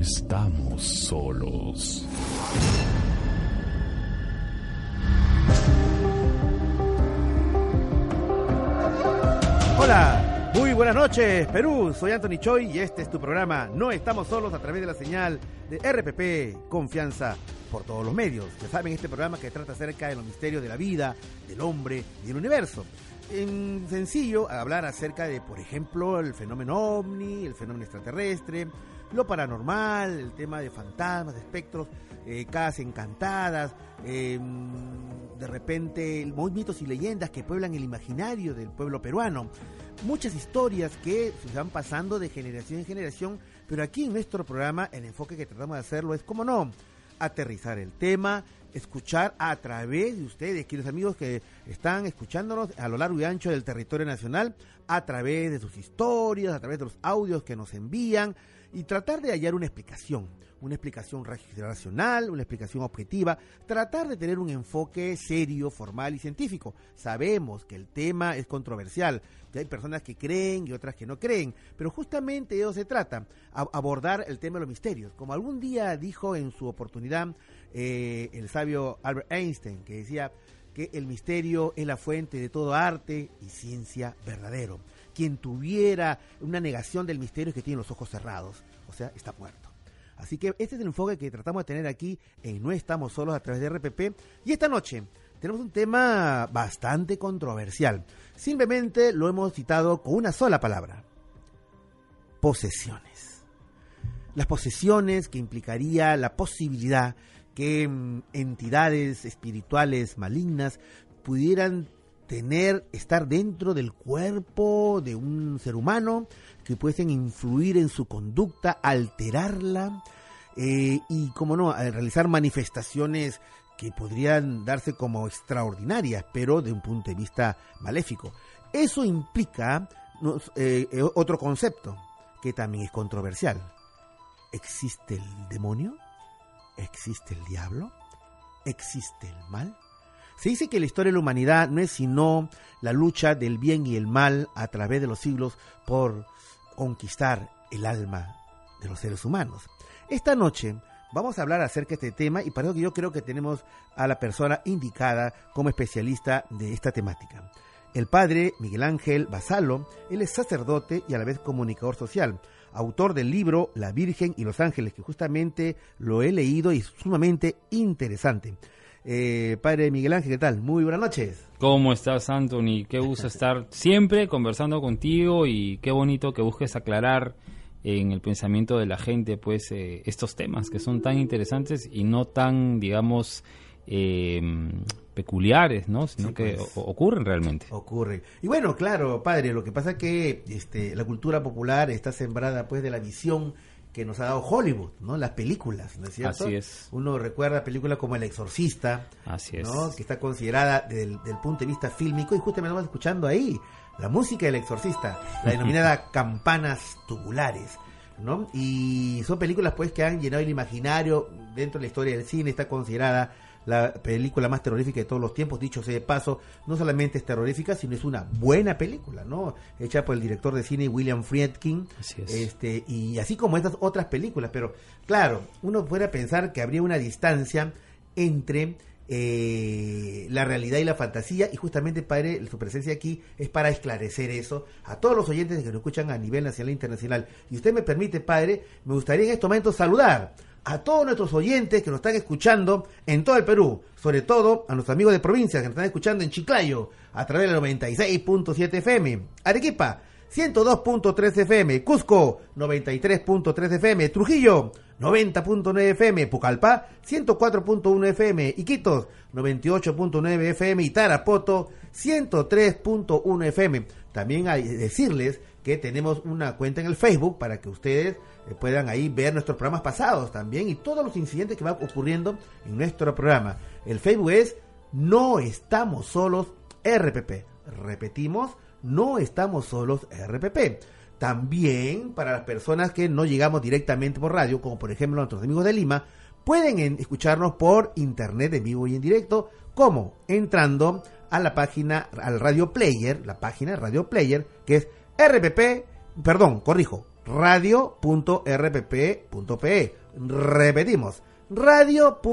estamos solos. Hola, muy buenas noches, Perú. Soy Anthony Choi y este es tu programa No estamos solos a través de la señal de RPP Confianza por todos los medios. Ya saben, este programa que trata acerca de los misterios de la vida, del hombre y del universo. En sencillo, hablar acerca de, por ejemplo, el fenómeno ovni, el fenómeno extraterrestre, lo paranormal, el tema de fantasmas, espectros, eh, casas encantadas, eh, de repente mitos y leyendas que pueblan el imaginario del pueblo peruano. Muchas historias que se van pasando de generación en generación, pero aquí en nuestro programa el enfoque que tratamos de hacerlo es, como no, aterrizar el tema, escuchar a través de ustedes, queridos amigos que están escuchándonos a lo largo y ancho del territorio nacional, a través de sus historias, a través de los audios que nos envían y tratar de hallar una explicación, una explicación racional, una explicación objetiva, tratar de tener un enfoque serio, formal y científico. Sabemos que el tema es controversial, que hay personas que creen y otras que no creen, pero justamente de eso se trata, abordar el tema de los misterios. Como algún día dijo en su oportunidad eh, el sabio Albert Einstein, que decía que el misterio es la fuente de todo arte y ciencia verdadero quien tuviera una negación del misterio es que tiene los ojos cerrados, o sea, está muerto. Así que este es el enfoque que tratamos de tener aquí en No Estamos Solos a través de RPP. Y esta noche tenemos un tema bastante controversial. Simplemente lo hemos citado con una sola palabra. Posesiones. Las posesiones que implicaría la posibilidad que mm, entidades espirituales malignas pudieran tener, estar dentro del cuerpo de un ser humano, que pueden influir en su conducta, alterarla eh, y, como no, realizar manifestaciones que podrían darse como extraordinarias, pero de un punto de vista maléfico. Eso implica eh, eh, otro concepto que también es controversial. ¿Existe el demonio? ¿Existe el diablo? ¿Existe el mal? Se dice que la historia de la humanidad no es sino la lucha del bien y el mal a través de los siglos por conquistar el alma de los seres humanos. Esta noche vamos a hablar acerca de este tema y para eso yo creo que tenemos a la persona indicada como especialista de esta temática. El padre Miguel Ángel Basalo, él es sacerdote y a la vez comunicador social, autor del libro La Virgen y los Ángeles, que justamente lo he leído y es sumamente interesante. Eh, padre Miguel Ángel, ¿qué tal? Muy buenas noches. ¿Cómo estás, Anthony? Qué gusto estar siempre conversando contigo y qué bonito que busques aclarar en el pensamiento de la gente, pues, eh, estos temas que son tan interesantes y no tan, digamos, eh, peculiares, ¿no? Sino que pues. ocurren realmente. Ocurren. Y bueno, claro, padre, lo que pasa es que este, la cultura popular está sembrada, pues, de la visión que nos ha dado Hollywood, ¿no? Las películas, ¿no es cierto? Así es. Uno recuerda películas como El Exorcista, Así es. ¿no? Que está considerada del, punto de vista fílmico y justamente estamos escuchando ahí la música del Exorcista, la denominada campanas tubulares, ¿no? Y son películas pues que han llenado el imaginario dentro de la historia del cine, está considerada la película más terrorífica de todos los tiempos, dicho sea de paso, no solamente es terrorífica, sino es una buena película, ¿no? Hecha por el director de cine William Friedkin, este y así como estas otras películas, pero claro, uno puede pensar que habría una distancia entre eh, la realidad y la fantasía y justamente padre su presencia aquí es para esclarecer eso a todos los oyentes que nos escuchan a nivel nacional e internacional. Y usted me permite padre me gustaría en este momento saludar a todos nuestros oyentes que nos están escuchando en todo el Perú, sobre todo a nuestros amigos de provincia que nos están escuchando en Chiclayo a través del 96.7 FM, Arequipa 102.3 FM, Cusco 93.3 FM, Trujillo 90.9 FM, Pucallpa 104.1 FM, Iquitos 98.9 FM y Tarapoto 103.1 FM. También hay decirles que tenemos una cuenta en el Facebook para que ustedes puedan ahí ver nuestros programas pasados también y todos los incidentes que van ocurriendo en nuestro programa. El Facebook es No Estamos Solos RPP. Repetimos, No Estamos Solos RPP. También para las personas que no llegamos directamente por radio, como por ejemplo nuestros amigos de Lima, pueden escucharnos por internet en vivo y en directo, como entrando a la página, al Radio Player, la página Radio Player, que es RPP, perdón, corrijo, radio.rpp.pe. Repetimos, radio.rpp.pe.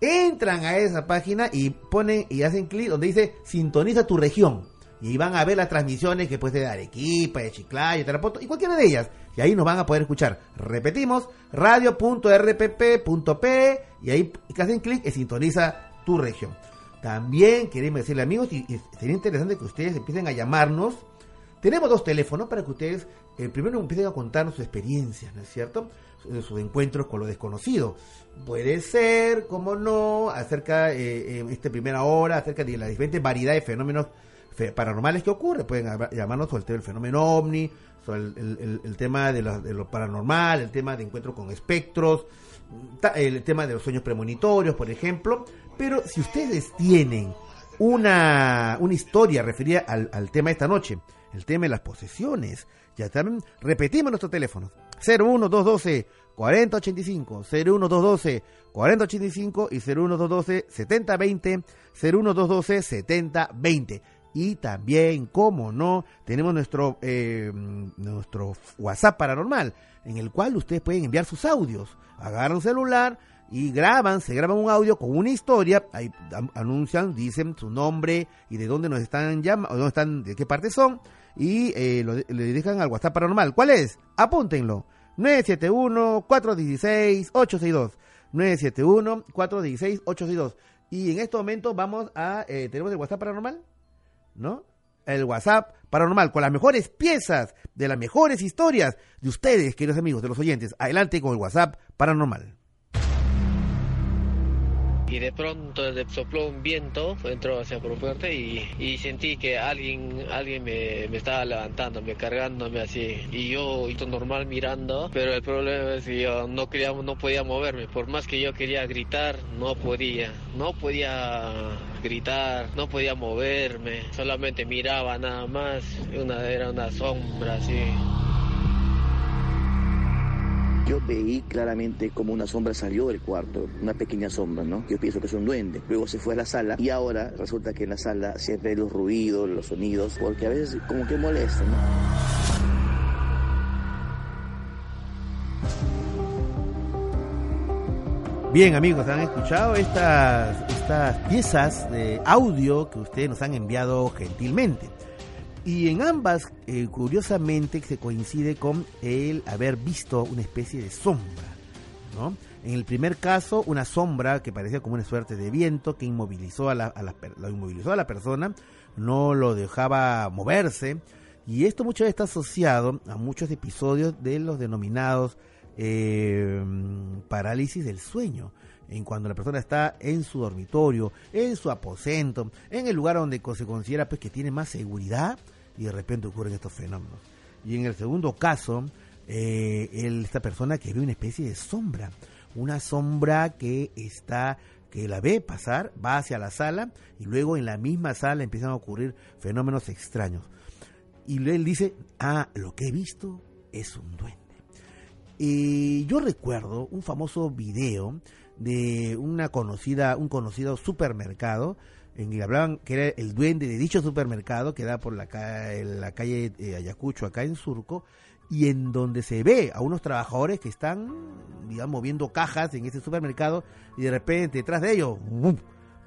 Entran a esa página y ponen y hacen clic donde dice sintoniza tu región. Y van a ver las transmisiones que puede ser de Arequipa, de Chiclayo, Tarapoto y cualquiera de ellas. Y ahí nos van a poder escuchar. Repetimos, radio.rpp.pe y ahí hacen clic y sintoniza tu región. También queremos decirle amigos, y sería interesante que ustedes empiecen a llamarnos. Tenemos dos teléfonos para que ustedes eh, primero empiecen a contarnos su experiencia, ¿no es cierto? Sus, sus encuentros con lo desconocido. Puede ser, como no, acerca, eh, esta primera hora, acerca de la diferente variedad de fenómenos fe- paranormales que ocurre. Pueden llamarnos sobre el tema del fenómeno ovni, sobre el, tema de lo, de lo paranormal, el tema de encuentro con espectros, el tema de los sueños premonitorios, por ejemplo. Pero si ustedes tienen una, una historia referida al, al tema de esta noche, el tema de las posesiones, ya también repetimos nuestros teléfonos. 01212 4085, 01212 4085 y 01212 7020, 01212 7020. Y también, como no, tenemos nuestro, eh, nuestro WhatsApp paranormal, en el cual ustedes pueden enviar sus audios. Agarran un celular y graban, se graban un audio con una historia, ahí anuncian, dicen su nombre y de dónde nos están llamando, de qué parte son, y eh, lo, le dejan al WhatsApp paranormal. ¿Cuál es? Apúntenlo. 971-416-862. 971-416-862. Y en este momento vamos a, eh, tenemos el WhatsApp paranormal, ¿no? El WhatsApp paranormal con las mejores piezas de las mejores historias de ustedes, queridos amigos, de los oyentes. Adelante con el WhatsApp paranormal. Y de pronto sopló un viento, entró hacia por fuerte y, y sentí que alguien alguien me, me estaba levantándome, cargándome así. Y yo, esto normal mirando, pero el problema es que yo no, quería, no podía moverme. Por más que yo quería gritar, no podía. No podía gritar, no podía moverme. Solamente miraba nada más. Una, era una sombra así. Yo veí claramente como una sombra salió del cuarto, una pequeña sombra, ¿no? Yo pienso que es un duende. Luego se fue a la sala y ahora resulta que en la sala siempre hay los ruidos, los sonidos, porque a veces como que molesta, ¿no? Bien amigos, han escuchado estas, estas piezas de audio que ustedes nos han enviado gentilmente. Y en ambas, eh, curiosamente, se coincide con el haber visto una especie de sombra. ¿no? En el primer caso, una sombra que parecía como una suerte de viento que inmovilizó a la, a la lo inmovilizó a la persona, no lo dejaba moverse. Y esto muchas veces está asociado a muchos episodios de los denominados eh, parálisis del sueño, en cuando la persona está en su dormitorio, en su aposento, en el lugar donde se considera pues que tiene más seguridad y de repente ocurren estos fenómenos. Y en el segundo caso, eh, esta persona que ve una especie de sombra, una sombra que está que la ve pasar, va hacia la sala y luego en la misma sala empiezan a ocurrir fenómenos extraños. Y él dice, ah, lo que he visto es un duende. Y yo recuerdo un famoso video de una conocida, un conocido supermercado en que hablaban que era el duende de dicho supermercado que da por la, ca- en la calle eh, Ayacucho, acá en Surco, y en donde se ve a unos trabajadores que están, digamos, moviendo cajas en ese supermercado y de repente detrás de ellos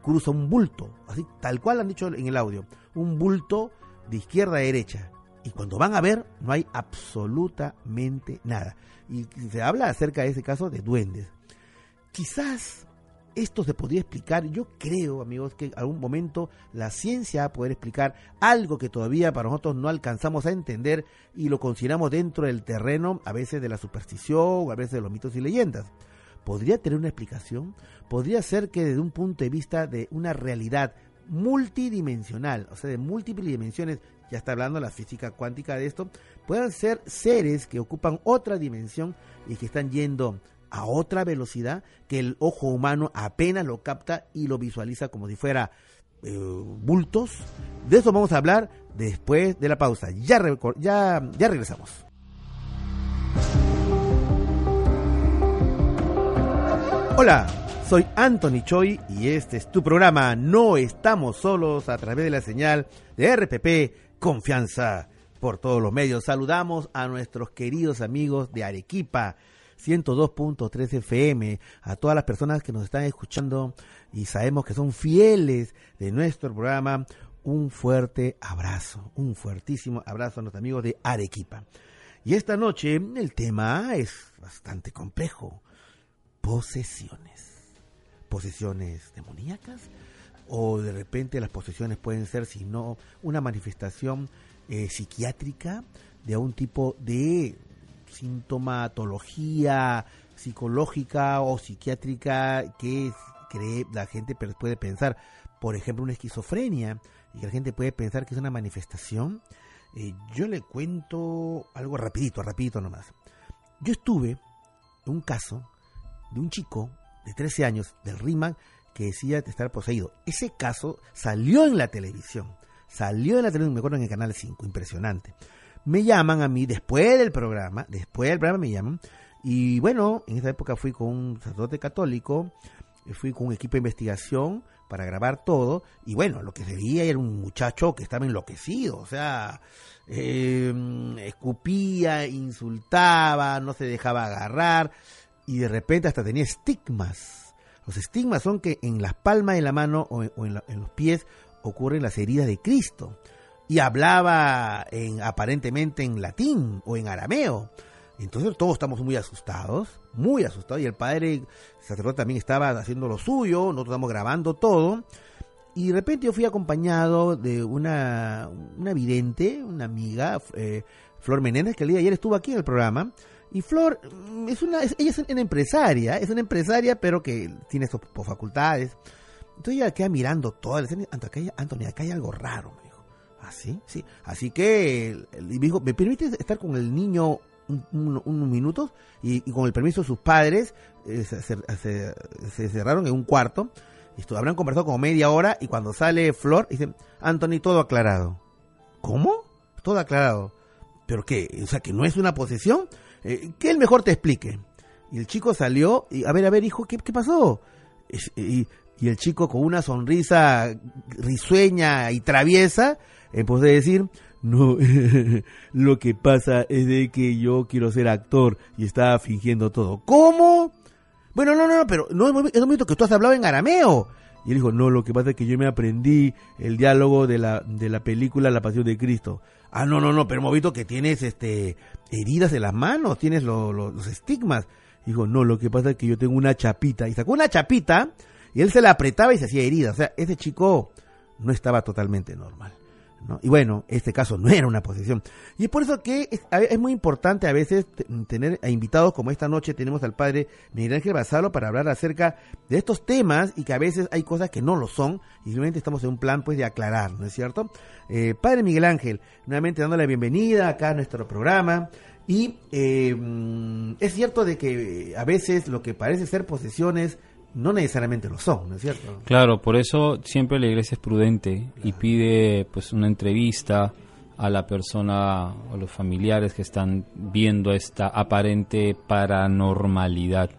cruza un bulto, así tal cual han dicho en el audio, un bulto de izquierda a derecha. Y cuando van a ver, no hay absolutamente nada. Y se habla acerca de ese caso de duendes. Quizás esto se podría explicar, yo creo, amigos, que en algún momento la ciencia va a poder explicar algo que todavía para nosotros no alcanzamos a entender y lo consideramos dentro del terreno, a veces de la superstición, a veces de los mitos y leyendas. ¿Podría tener una explicación? Podría ser que desde un punto de vista de una realidad multidimensional, o sea, de múltiples dimensiones, ya está hablando la física cuántica de esto, puedan ser seres que ocupan otra dimensión y que están yendo a otra velocidad que el ojo humano apenas lo capta y lo visualiza como si fuera eh, bultos. De eso vamos a hablar después de la pausa. Ya, ya regresamos. Hola, soy Anthony Choi y este es tu programa No estamos solos a través de la señal de RPP Confianza por todos los medios. Saludamos a nuestros queridos amigos de Arequipa, 102.3 FM, a todas las personas que nos están escuchando y sabemos que son fieles de nuestro programa. Un fuerte abrazo, un fuertísimo abrazo a nuestros amigos de Arequipa. Y esta noche el tema es bastante complejo. Posesiones. Posesiones demoníacas o de repente las posesiones pueden ser, si no, una manifestación eh, psiquiátrica de un tipo de sintomatología psicológica o psiquiátrica que cree la gente puede pensar, por ejemplo, una esquizofrenia y que la gente puede pensar que es una manifestación. Eh, yo le cuento algo rapidito, rapidito nomás. Yo estuve en un caso de un chico de 13 años del Riemann que decía estar poseído. Ese caso salió en la televisión. Salió en la televisión, me acuerdo en el canal 5, impresionante. Me llaman a mí después del programa, después del programa me llaman. Y bueno, en esa época fui con un sacerdote católico, fui con un equipo de investigación para grabar todo. Y bueno, lo que se veía era un muchacho que estaba enloquecido, o sea, em, escupía, insultaba, no se dejaba agarrar y de repente hasta tenía estigmas. Los estigmas son que en las palmas de la mano o en, los pies ocurren las heridas de Cristo. Y hablaba en, aparentemente en latín o en arameo. Entonces todos estamos muy asustados, muy asustados. Y el padre sacerdote también estaba haciendo lo suyo, nosotros estamos grabando todo. Y de repente yo fui acompañado de una, una vidente, una amiga, eh, Flor Menéndez, que el día de ayer estuvo aquí en el programa. Y Flor mm, es una, ella es una empresaria, es una empresaria, pero que tiene sus facultades. Entonces ella queda mirando toda la escena. Antonio, acá hay algo raro, dijo. ¿Ah, sí? Sí. Así que me dijo, ¿me permite estar con el niño unos minutos? Y, con el permiso de sus padres, eh, se, cerraron en un cuarto. Y habrán conversado como media hora. Y cuando sale Flor, dice, Anthony, todo aclarado. ¿Cómo? Todo aclarado. ¿Pero qué? O sea, que no es una posesión eh, que él mejor te explique. Y el chico salió y, a ver, a ver, hijo, ¿qué, qué pasó? Y, el chico con una sonrisa risueña y traviesa, empezó a decir, no, lo que pasa es de que yo quiero ser actor y estaba fingiendo todo. ¿Cómo? Bueno, no, no, no, pero no es un momento que tú has hablado en arameo. Y él dijo, no, lo que pasa es que yo me aprendí el diálogo de la, de la película La Pasión de Cristo. Ah, no, no, no, pero hemos visto que tienes este heridas en las manos, tienes los estigmas. Dijo, no, lo que pasa es que yo tengo una chapita. Y sacó una chapita y él se la apretaba y se hacía herida. O sea, ese chico no estaba totalmente normal. Y bueno, este caso no era una posesión. Y es por eso que es, muy importante a veces tener a invitados como esta noche tenemos al padre Miguel Ángel Basalo para hablar acerca de estos temas y que a veces hay cosas que no lo son y simplemente estamos en un plan pues de aclarar, ¿no es cierto? Eh, padre Miguel Ángel, nuevamente dándole la bienvenida acá a nuestro programa. Y eh, mm, es cierto de que a veces lo que parece ser posesiones no necesariamente lo son, ¿no es cierto? Claro, por eso siempre la iglesia es prudente y pide pues una entrevista a la persona o los familiares que están viendo esta aparente paranormalidad.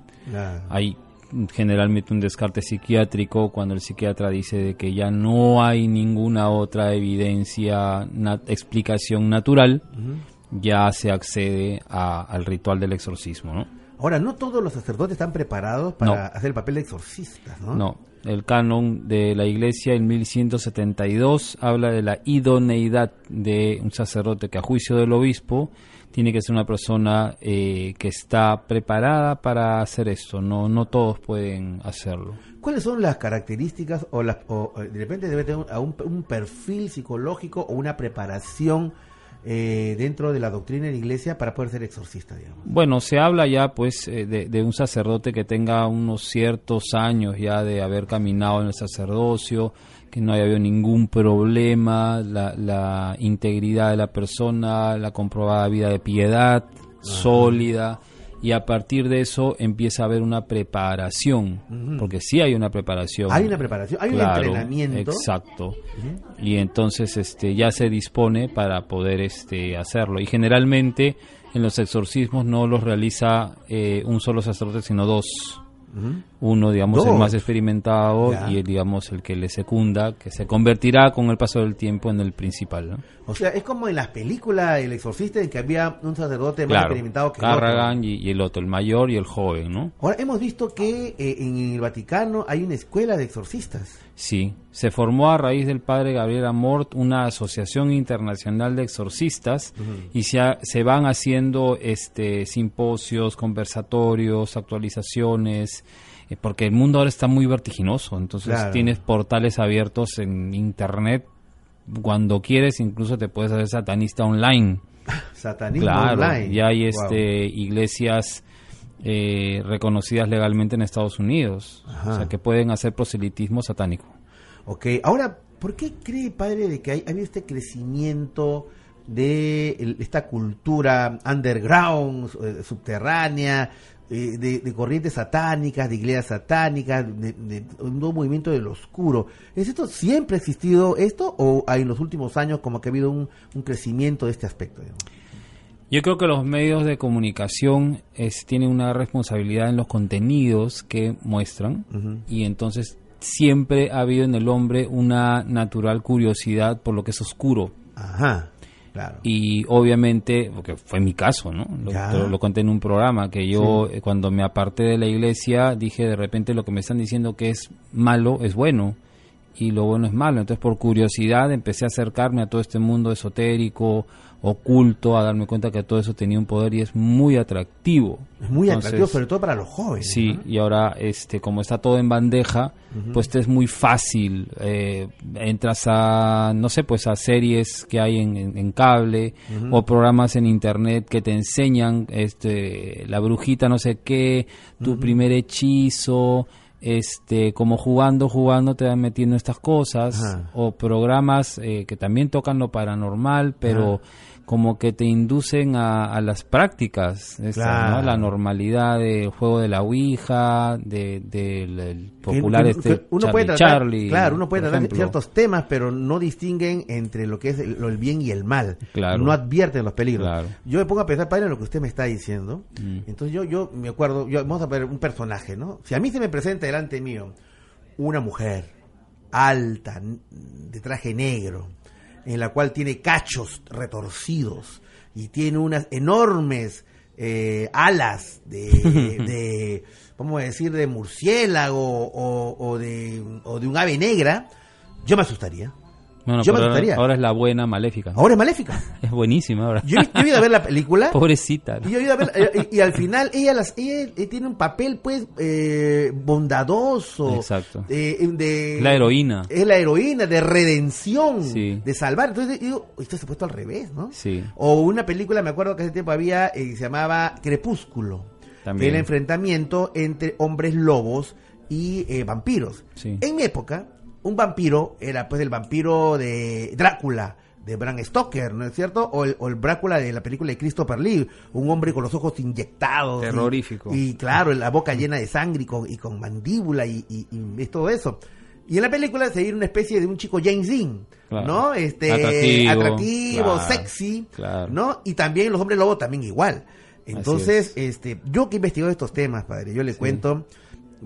Hay generalmente un descarte psiquiátrico cuando el psiquiatra dice de que ya no hay ninguna otra evidencia, explicación natural, ya se accede al ritual del exorcismo, ¿no? Ahora, no todos los sacerdotes están preparados para hacer el papel de exorcistas, ¿no? No, el canon de la iglesia en 1172 habla de la idoneidad de un sacerdote que a juicio del obispo tiene que ser una persona eh, que está preparada para hacer esto. No, no todos pueden hacerlo. ¿Cuáles son las características o, las, de repente debe tener un perfil psicológico o una preparación eh, dentro de la doctrina de la iglesia para poder ser exorcista, digamos? Bueno, se habla ya pues eh, de, un sacerdote que tenga unos ciertos años ya de haber caminado en el sacerdocio, que no haya habido ningún problema, la, integridad de la persona, la comprobada vida de piedad sólida y a partir de eso empieza a haber una preparación, porque sí hay una preparación. Hay una preparación, hay un entrenamiento. Exacto. Y entonces este ya se dispone para poder este hacerlo y generalmente en los exorcismos no los realiza eh, un solo sacerdote, sino dos. Uno, digamos, el Dos. más experimentado Ya. y, digamos, el que le secunda, que se convertirá con el paso del tiempo en el principal, ¿no? O sea, es como en las películas El Exorcista en que había un sacerdote más Claro, experimentado que el otro. Carragan y, y el otro, el mayor y el joven, ¿no? Ahora, hemos visto que eh, en el Vaticano hay una escuela de exorcistas. Sí, se formó a raíz del padre Gabriel Amort una asociación internacional de exorcistas y se, ha- se van haciendo este simposios, conversatorios, actualizaciones, eh, porque el mundo ahora está muy vertiginoso, entonces Claro. tienes portales abiertos en internet cuando quieres, incluso te puedes hacer satanista online. Satanismo Claro, online. y hay Wow. este iglesias eh, reconocidas legalmente en Estados Unidos, Ajá. o sea que pueden hacer proselitismo satánico. Ok, ahora, ¿por qué cree, padre, de que hay, ha habido este crecimiento de el- esta cultura underground, eh, subterránea, eh, de, de corrientes satánicas, de iglesias satánicas, de, de un nuevo movimiento del oscuro? ¿Es esto siempre ha existido esto o hay en los últimos años como que ha habido un, un crecimiento de este aspecto? digamos? Yo creo que los medios de comunicación es, tienen una responsabilidad en los contenidos que muestran y entonces siempre ha habido en el hombre una natural curiosidad por lo que es oscuro Ajá, claro. y obviamente, porque fue mi caso, ¿no? Lo, Ya. te lo- lo conté en un programa, que yo eh, cuando me aparté de la iglesia dije de repente lo que me están diciendo que es malo es bueno y lo bueno es malo. Entonces por curiosidad empecé a acercarme a todo este mundo esotérico, oculto, a darme cuenta que todo eso tenía un poder y es muy atractivo. es muy Entonces, atractivo, sobre todo para los jóvenes. Sí, ¿no? y ahora, este, como está todo en bandeja, pues te es muy fácil. eh, entras a, no sé, pues a series que hay en, en- en cable o programas en internet que te enseñan, este, la brujita no sé qué, tu primer hechizo, este, como jugando, jugando te van metiendo estas cosas Ajá. o programas eh, que también tocan lo paranormal, pero como que te inducen a, a las prácticas, Claro. ¿no? la normalidad del juego de la Ouija, de- del el popular Que- este que uno Charlie puede tratar, Charlie, claro, uno puede tratar ejemplo. ciertos temas, pero no distinguen entre lo que es el, lo- el bien y el mal. Claro. No advierten los peligros. Claro. Yo me pongo a pensar, padre, en lo que usted me está diciendo. Mm. Entonces yo, yo me acuerdo, yo, vamos a ver un personaje, ¿no? Si a mí se me presenta delante mío una mujer alta, de traje negro, en la cual tiene cachos retorcidos y tiene unas enormes eh, alas de, de, vamos a decir, de murciélago o, o de, o de un ave negra, yo me asustaría. Bueno, Yo me ahora, ahora es la buena maléfica. Ahora es maléfica. Es buenísima ahora. Yo, he- yo he ido a ver la película. Pobrecita. ¿no? Y, yo he ido a ver- eh, y- y al final ella las ella eh, tiene un papel pues eh, bondadoso Exacto. eh, de La heroína. es la heroína de redención Sí. de salvar entonces digo esto se ha puesto al revés no Sí. o una película me acuerdo que hace tiempo había eh, se llamaba Crepúsculo También. el enfrentamiento entre hombres lobos y eh, vampiros Sí. en mi época un vampiro era pues el vampiro de Drácula de Bram Stoker, ¿no es cierto? O el, o el Drácula de la película de Christopher Lee, un hombre con los ojos inyectados. Terrorífico. Y, claro, la boca llena de sangre y con, y con mandíbula y, y- y es todo eso. Y en la película se viene una especie de un chico James Dean, Claro. ¿no? Este, Atractivo, atractivo, claro, sexy, claro. ¿no? Y también los hombres lobos también igual. Entonces, es. este, yo que he investigado estos temas, padre, yo le cuento,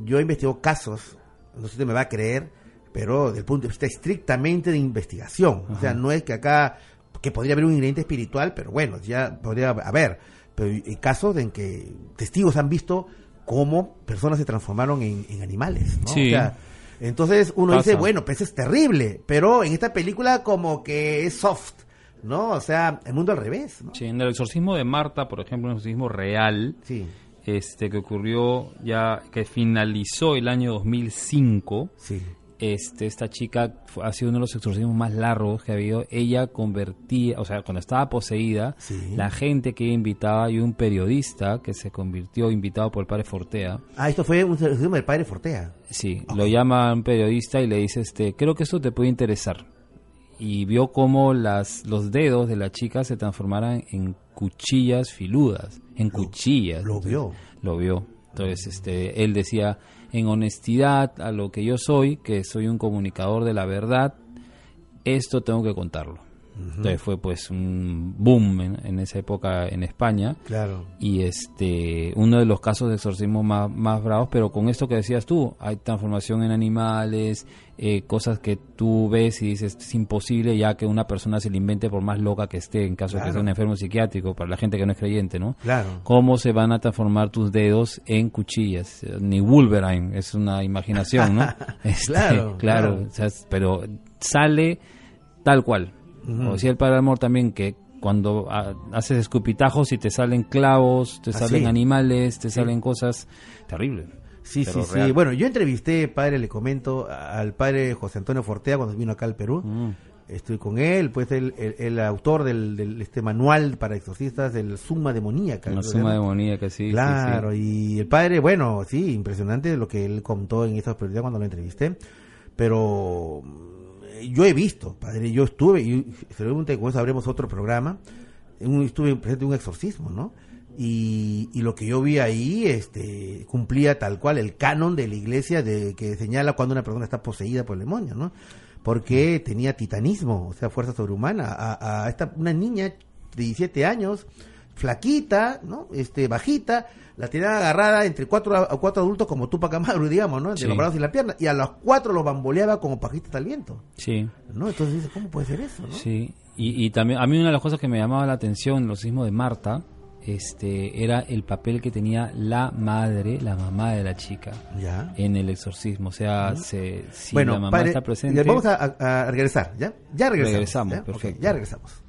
yo he investigado casos, no sé si usted me va a creer, pero desde el punto de vista estrictamente de investigación. O sea, no es que acá, que podría haber un ingrediente espiritual, pero bueno, ya podría haber. Pero hay casos en que testigos han visto cómo personas se transformaron en, en animales, ¿no? Sí. O sea, entonces uno Pasa. dice, bueno, pues es terrible, pero en esta película como que es soft, ¿no? O sea, el mundo al revés, ¿no? Sí, en el exorcismo de Marta, por ejemplo, un exorcismo real, Sí, este que ocurrió ya, que finalizó el año 2005, sí. Este, esta chica ha sido uno de los exorcismos más largos que ha habido. Ella convertía, o sea, cuando estaba poseída, Sí. la gente que ella invitaba y un periodista que se convirtió invitado por el padre Fortea. Ah, esto fue un resumen del padre Fortea. Sí, lo llama un periodista y le dice, este, creo que esto te puede interesar. Y vio cómo las, los dedos de la chica se transformaran en cuchillas filudas, en cuchillas. lo Entonces, vio. Lo vio. Entonces, este, él decía, en honestidad a lo que yo soy, que soy un comunicador de la verdad, esto tengo que contarlo. Entonces fue pues un boom en, en esa época en España. Claro. y este uno de los casos de exorcismo más, más bravos, pero con esto que decías tú, hay transformación en animales, eh, cosas que tú ves y dices es imposible ya que una persona se le invente por más loca que esté, en caso de que sea un enfermo psiquiátrico, para la gente que no es creyente, ¿no? Claro. ¿Cómo se van a transformar tus dedos en cuchillas? Ni Wolverine, es una imaginación, ¿no? Este, Claro, claro, claro. o sea, es- pero sale tal cual. Como decía el Padre Amor también, que cuando ah, haces escupitajos y te salen clavos, te Ah, salen sí. animales, te salen cosas terribles. Sí, sí, real. sí. Bueno, yo entrevisté, padre, le comento, al padre José Antonio Fortea cuando vino acá al Perú. Mm. Estoy con él, pues el, el- el autor del, del- este manual para exorcistas del Suma Demoníaca. Que suma demoníaca, sí. Claro, sí. y el padre, bueno, sí, impresionante lo que él contó en esa prioridad cuando lo entrevisté, pero yo he visto, padre, yo estuve, y seguramente con eso habremos otro programa, un- estuve presente en un exorcismo, ¿no? Y, y lo que yo vi ahí este, cumplía tal cual el canon de la iglesia de que señala cuando una persona está poseída por el demonio, ¿no? Porque tenía titanismo, o sea, fuerza sobrehumana. A, a esta, una niña de 17 años, flaquita, ¿no? Este, bajita, la tenían agarrada entre cuatro, a cuatro adultos como Tupac Amaru, digamos, ¿no? Entre Sí. los brazos y la pierna. Y a los cuatro los bamboleaba como pajitas al viento, Sí, ¿no? Entonces dices, ¿cómo puede ser eso, no? sí. Y, y también, a mí una de las cosas que me llamaba la atención, el exorcismo de Marta, este, era el papel que tenía la madre, la mamá de la chica, Ya. en el exorcismo. O sea, se, si bueno, la mamá padre, está presente... Vamos a, regresar, ¿ya? Ya regresamos. Regresamos, ¿ya? Ok, perfecto. ya regresamos.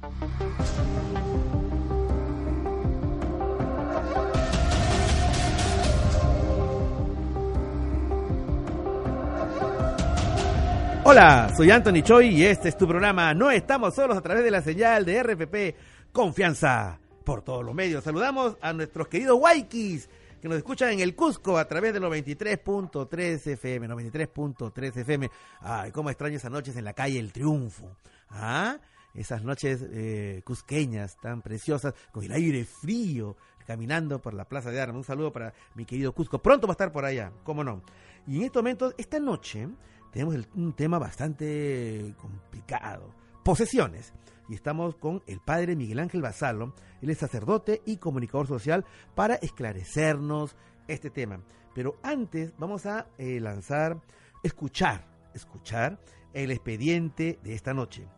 Hola, soy Anthony Choi y este es tu programa No estamos solos a través de la señal de RPP Confianza por todos los medios. Saludamos a nuestros queridos Waikis que nos escuchan en el Cusco a través de los 23.3 FM, 93.3 FM. Ay, cómo extraño esas noches en la calle El Triunfo. ¿Ah? Esas noches eh, cusqueñas tan preciosas, con el aire frío, caminando por la Plaza de Armas. Un saludo para mi querido Cusco. Pronto va a estar por allá, cómo no. Y en estos momentos, esta noche, tenemos un tema bastante complicado. Posesiones. Y estamos con el padre Miguel Ángel Basalo. Él es sacerdote y comunicador social para esclarecernos este tema. Pero antes vamos a eh, lanzar, escuchar, escuchar el expediente de esta noche.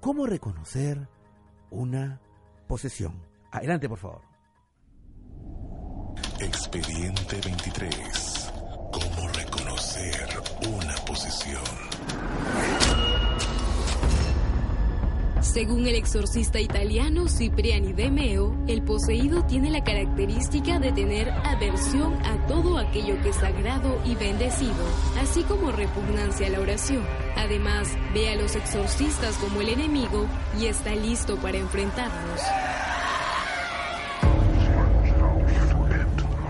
¿Cómo reconocer una posesión? Adelante, por favor. Expediente 23. ¿Cómo reconocer Según el exorcista italiano Cipriani de Meo, el poseído tiene la característica de tener aversión a todo aquello que es sagrado y bendecido, así como repugnancia a la oración. Además, ve a los exorcistas como el enemigo y está listo para enfrentarlos.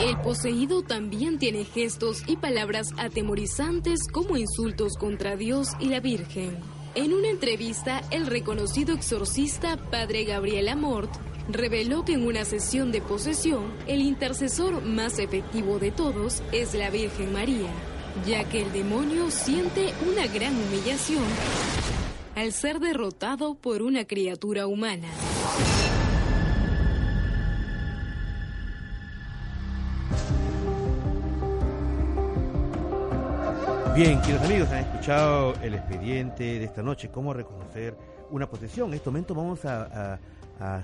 El poseído también tiene gestos y palabras atemorizantes como insultos contra Dios y la Virgen. En una entrevista, el reconocido exorcista Padre Gabriel Amort reveló que en una sesión de posesión, el intercesor más efectivo de todos es la Virgen María, ya que el demonio siente una gran humillación al ser derrotado por una criatura humana. Bien, queridos amigos, han escuchado el expediente de esta noche, cómo reconocer una posesión. En este momento vamos a,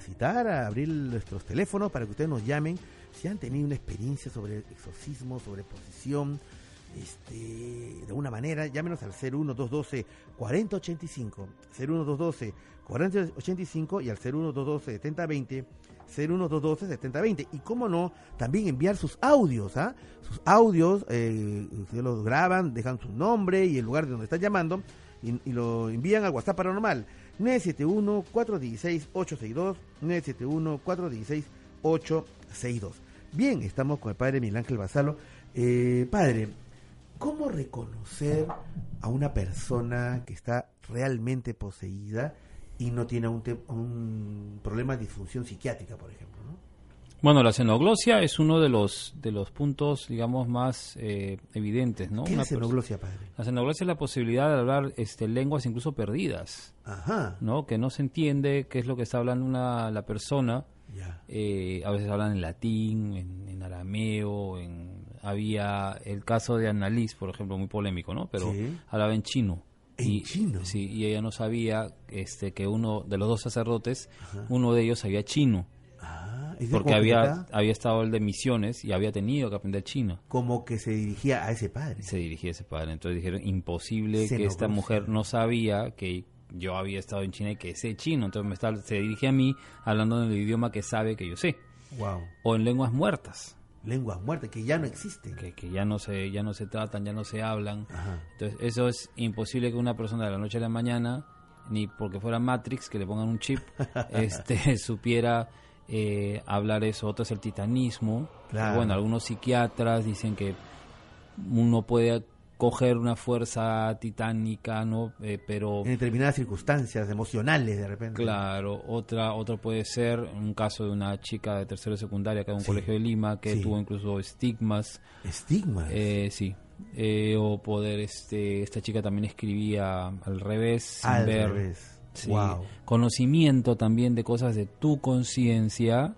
citar, a abrir nuestros teléfonos para que ustedes nos llamen si han tenido una experiencia sobre exorcismo, sobre posesión. Este, de alguna manera, llámenos al 01212 4085, 01212 4085 y al 01212 7020 01212 7020 y cómo no también enviar sus audios ¿ah? sus audios eh, ustedes los graban dejan su nombre y el lugar de donde están llamando y, lo envían al WhatsApp paranormal. 971 416 862 971 416 862 bien estamos con el padre Miguel Ángel Basalo. Eh, padre ¿Cómo reconocer a una persona que está realmente poseída y no tiene un, un problema de disfunción psiquiátrica, por ejemplo? ¿no? Bueno, la xenoglosia es uno de los de los puntos, digamos, más eh, evidentes, ¿no? ¿Qué es Una xenoglosia, padre? La xenoglosia es la posibilidad de hablar este, lenguas incluso perdidas, Ajá. ¿no? Que no se entiende qué es lo que está hablando una, la persona. Ya. Eh, a veces hablan en latín, en, en arameo, en, había el caso de Annalise, por ejemplo, muy polémico, ¿no? Pero Sí. hablaba en chino. ¿En y, chino? Sí, y ella no sabía este, que uno de los dos sacerdotes, uno de ellos sabía chino, Ah, ¿y porque había, había estado el de misiones y había tenido que aprender chino. como que se dirigía a ese padre. Se dirigía a ese padre. Entonces dijeron, imposible que esta mujer no sabía que yo había estado en China y que sé chino. Entonces me está, se dirige a mí hablando en el idioma que sabe que yo sé. Wow. O en lenguas muertas. Lenguas muertas que ya no existen. que, que ya no se ya no se tratan, ya no se hablan. Ajá. Entonces, eso es imposible que una persona de la noche a la mañana, ni porque fuera Matrix, que le pongan un chip, este supiera eh, hablar eso. Otro es el titanismo. Claro. Bueno, algunos psiquiatras dicen que uno puede coger una fuerza titánica, ¿no? Eh, pero En determinadas circunstancias emocionales, de repente. Claro, otra otra puede ser un caso de una chica de tercero de secundaria que en un Sí. colegio de Lima que Sí. tuvo incluso estigmas Estigmas. eh, sí. Eh, o poder, este, esta chica también escribía al revés, sin Al ver. revés. Sí. Wow. Conocimiento también de cosas de tu conciencia,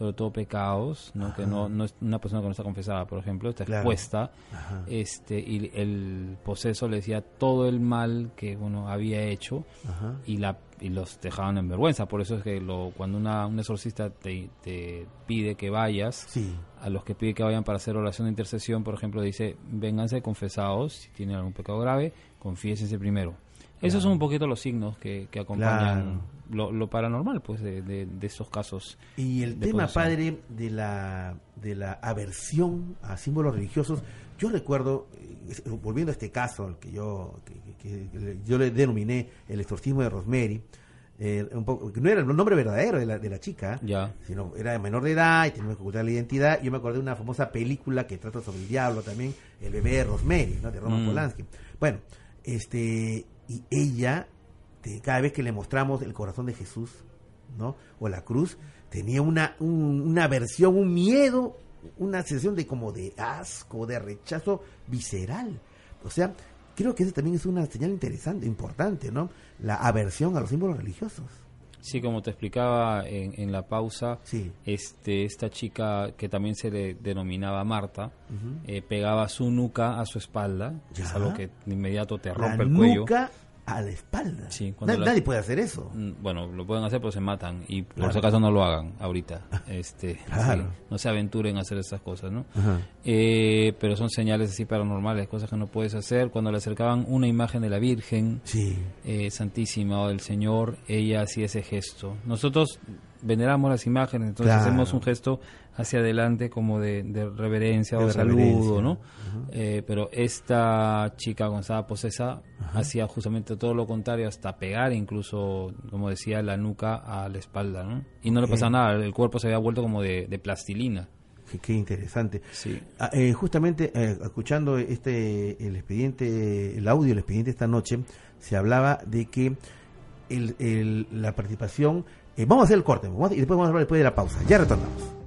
sobre todo pecados, ¿no? que no, no es una persona que no está confesada, por ejemplo, está Claro. expuesta, Ajá. este, y el poseso le decía todo el mal que uno había hecho Ajá. y la y los dejaban en vergüenza por eso es que lo, cuando una, un exorcista te, te pide que vayas Sí. a los que pide que vayan para hacer oración de intercesión, por ejemplo, dice, vénganse confesados, si tienen algún pecado grave, confiésense primero. Esos son un poquito los signos que, que acompañan lo, lo paranormal, pues, de, de, de estos casos. Y el de tema, posesión. padre, de la, de la aversión a símbolos religiosos, yo recuerdo, eh, volviendo a este caso, al que yo, que, que- que yo le denominé el exorcismo de Rosemary, eh, un poco, que no era el nombre verdadero de la, de la chica, Ya. sino era menor de edad y tenía que ocultar la identidad. Yo me acordé de una famosa película que trata sobre el diablo también, El bebé de Rosemary, ¿no? de Roman Mm. Polanski. Bueno, este, y ella, de- cada vez que le mostramos el corazón de Jesús, ¿no? O la cruz, tenía una, un- una aversión, un miedo, una sensación de como de asco, de rechazo visceral. O sea, creo que eso también es una señal interesante, importante, ¿no? La aversión a los símbolos religiosos. Sí, como te explicaba en, en la pausa, Sí. este, esta chica que también se le denominaba Marta, eh, pegaba su nuca a su espalda, es algo que de inmediato te La rompe el cuello. A la espalda. Sí, la- Nadie puede hacer eso. Mm, Bueno, lo pueden hacer, pero se matan. Y por Claro. si acaso no lo hagan ahorita. Este, Claro. sí, no se aventuren a hacer esas cosas, ¿no? Eh, pero son señales así paranormales, cosas que no puedes hacer. Cuando le acercaban una imagen de la Virgen Sí. eh, Santísima o del Señor, ella hacía ese gesto. Nosotros veneramos las imágenes, entonces Claro. hacemos un gesto hacia adelante como de, de reverencia o De saludo. ¿no? Eh, pero esta chica estaba posesa hacía justamente todo lo contrario, hasta pegar incluso, como decía, la nuca a la espalda, ¿no? Y no le pasaba nada, el cuerpo se había vuelto como de, de plastilina. Qué, qué interesante. Sí. Ah, eh, justamente eh, escuchando este el expediente, el audio del expediente esta noche, se hablaba de que el, el- la participación. eh, vamos a hacer el corte vamos a- y después vamos a hablar después de la pausa. Ya retornamos.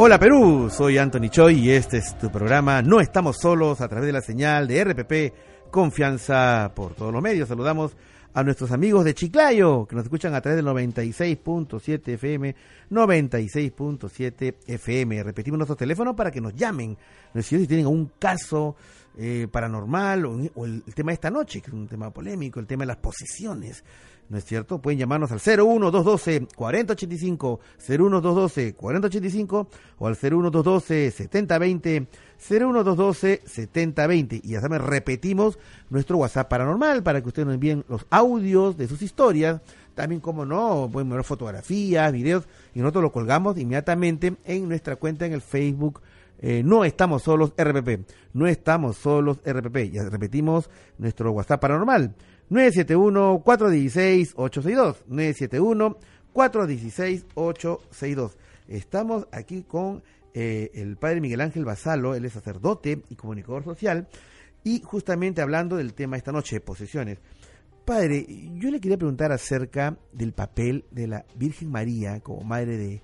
Hola Perú, soy Anthony Choi y este es tu programa No estamos solos a través de la señal de RPP Confianza por todos los medios. Saludamos a nuestros amigos de Chiclayo que nos escuchan a través del 96.7 FM, 96.7 FM. Repetimos nuestro teléfono para que nos llamen. Si tienen un caso eh, paranormal o, o el, tema de esta noche, que es un tema polémico, el tema de las posesiones. ¿No es cierto? Pueden llamarnos al 01212 4085, 01212 4085 o al 01212 7020, 01212 7020. Y ya saben, repetimos nuestro WhatsApp paranormal para que ustedes nos envíen los audios de sus historias. También, como no, pueden ver fotografías, videos y nosotros lo colgamos inmediatamente en nuestra cuenta en el Facebook. Eh, no estamos solos RPP, no estamos solos RPP. Ya repetimos nuestro WhatsApp paranormal. 971-416-862. 971-416-862. Estamos aquí con eh, el padre Miguel Ángel Basalo, él es sacerdote y comunicador social. Y justamente hablando del tema esta noche posesiones, padre, yo le quería preguntar acerca del papel de la Virgen María como madre de-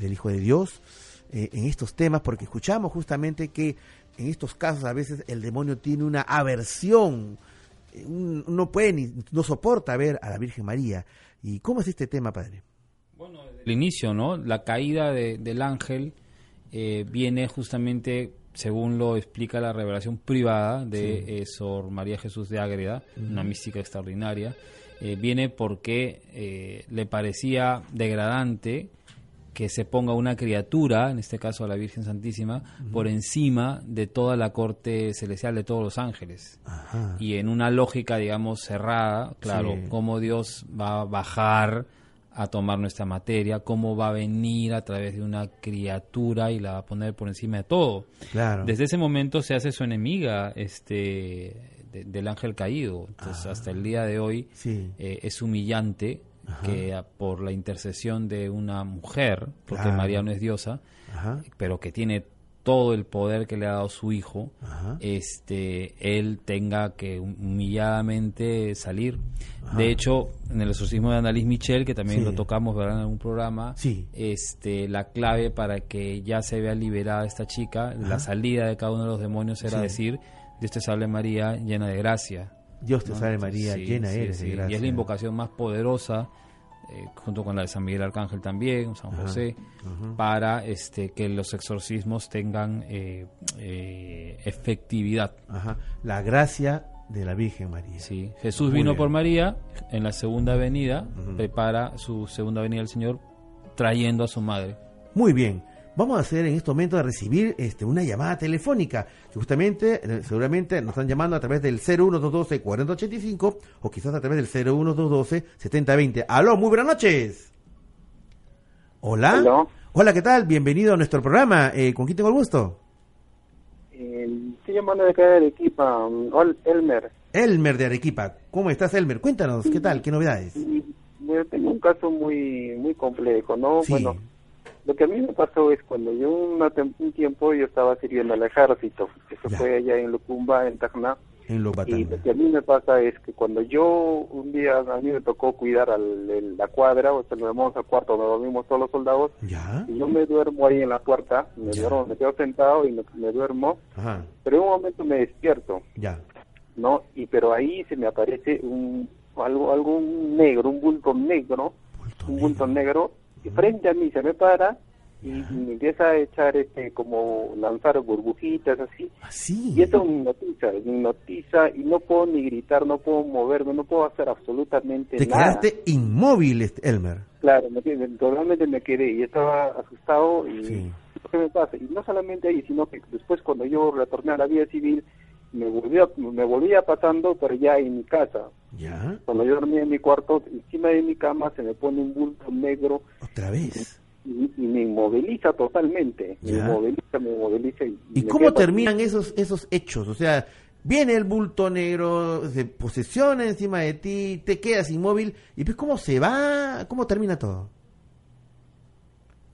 del Hijo de Dios eh, en estos temas, porque escuchamos justamente que en estos casos a veces el demonio tiene una aversión, eh, no puede ni, no soporta ver a la Virgen María. ¿Y cómo es este tema, padre? Bueno, desde el inicio, ¿no? La caída de- del ángel eh, viene justamente, según lo explica la revelación privada de eh, Sor María Jesús de Ágreda, una mística extraordinaria, eh, viene porque le parecía degradante que se ponga una criatura, en este caso a la Virgen Santísima, por encima de toda la corte celestial de todos los ángeles. Ajá. Y en una lógica, digamos, cerrada, claro, Sí. cómo Dios va a bajar a tomar nuestra materia, cómo va a venir a través de una criatura y la va a poner por encima de todo. Claro. Desde ese momento se hace su enemiga este de- del ángel caído. Entonces, hasta el día de hoy Sí. eh, es humillante que por la intercesión de una mujer, porque Claro. María no es diosa, Ajá. pero que tiene todo el poder que le ha dado su hijo, Ajá. este él tenga que humilladamente salir. De hecho, en el exorcismo de Annalise Michel, que también Sí. lo tocamos ¿verdad? en algún programa, Sí. este la clave para que ya se vea liberada esta chica, la salida de cada uno de los demonios era Sí. decir, Dios te salve María, llena de gracia. Dios te ¿no? salve María, Sí, llena sí, eres de gracia. Y es la invocación más poderosa, eh, junto con la de San Miguel Arcángel también, San Ajá, José, ajá. para este que los exorcismos tengan eh, eh, efectividad. Ajá. La gracia de la Virgen María. Sí. Jesús Muy vino bien. por María, en la segunda venida, prepara su segunda venida del Señor trayendo a su madre. Muy bien. Vamos a hacer en este momento a recibir este, una llamada telefónica, que justamente, eh, seguramente nos están llamando a través del 01212-4085 o quizás a través del 01212-7020. Aló, muy buenas noches. Hola. Hola, ¿qué tal? Bienvenido a nuestro programa. Eh, ¿Con quién tengo el gusto? Eh, estoy llamando de acá de Arequipa, Elmer. Elmer de Arequipa. ¿Cómo estás, Elmer? Cuéntanos, ¿qué tal? ¿Qué novedades? Bueno, tengo un caso muy muy complejo, ¿no? Sí. Bueno, lo que a mí me pasó es cuando yo una un tiempo yo estaba sirviendo al ejército, eso Ya. fue allá en Lucumba, en Tacna, En y lo que a mí me pasa es que cuando yo un día a mí me tocó cuidar al, el- la cuadra, o sea, nos vamos al cuarto donde dormimos todos los soldados, ¿Ya? y yo me duermo ahí en la puerta, me Ya. duermo, me quedo sentado y me, me duermo, Ajá. pero en un momento me despierto, Ya. ¿no? Y pero ahí se me aparece un algo algo negro, un bulto negro, Bulto un bulto negro. negro, y frente a mí se me para y, y me empieza a echar este como lanzar burbujitas así Así. y eso me hipnotiza, me hipnotiza y no puedo ni gritar, no puedo moverme, no puedo hacer absolutamente Te nada. quedaste inmóvil, este, Elmer. Claro, me totalmente me quedé y estaba asustado y Sí. ¿qué me pasa? Y no solamente ahí, sino que después cuando yo retorné a la vida civil me volvía me volvía pasando, pero ya en mi casa. ¿Ya? Cuando yo dormía en mi cuarto, encima de mi cama se me pone un bulto negro Otra vez. y, y me inmoviliza totalmente. Me inmoviliza, me inmoviliza. ¿Y, ¿Y me cómo terminan esos, esos hechos? O sea, viene el bulto negro, se posesiona encima de ti, te quedas inmóvil, y pues cómo se va, cómo termina todo.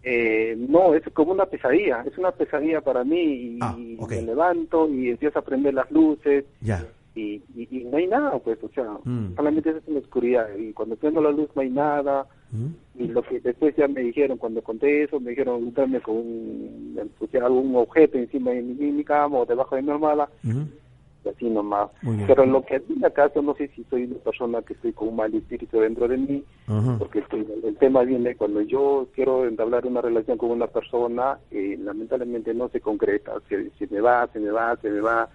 Eh, no, es como una pesadilla, es una pesadilla para mí y Ah, me levanto y empiezo a prender las luces Ya. Y, y, y no hay nada, pues, o sea, Mm. solamente es en la oscuridad y cuando prendo la luz no hay nada ¿Mm? y lo que después ya me dijeron, cuando conté eso, me dijeron untarme con un, algún objeto encima de mi, mi cama o debajo de mi almohada ¿Mm? y así nomás. Pero lo que a mí me acaso, no sé si soy una persona que estoy con un mal espíritu dentro de mí, Ajá. porque estoy- el tema viene cuando yo quiero entablar una relación con una persona, eh, lamentablemente no se concreta, se, se me va, se me va, se me va,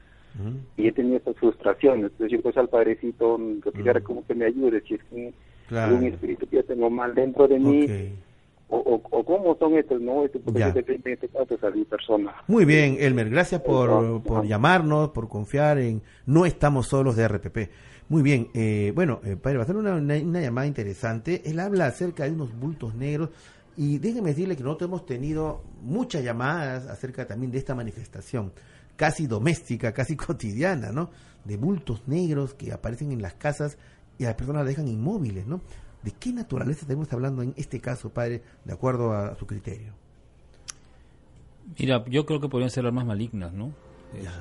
Y he tenido esas frustraciones. Entonces yo pues al padrecito quisiera como que me ayude, si es que Claro. algún espíritu que yo tengo mal dentro de mí, Ok. o, o, o cómo son estos, ¿no? Este, porque en este caso es a mi persona. Muy bien, Elmer, gracias por, por llamarnos, por confiar en No estamos solos de RPP. Muy bien, eh, bueno, eh, padre, va a ser una, una- una llamada interesante. Él habla acerca de unos bultos negros y déjeme decirle que nosotros hemos tenido muchas llamadas acerca también de esta manifestación, casi doméstica, casi cotidiana, ¿no? De bultos negros que aparecen en las casas y a las personas las dejan inmóviles, ¿no? ¿De qué naturaleza estamos hablando en este caso, padre, de acuerdo a su criterio? Mira, yo creo que podrían ser armas malignas, ¿no?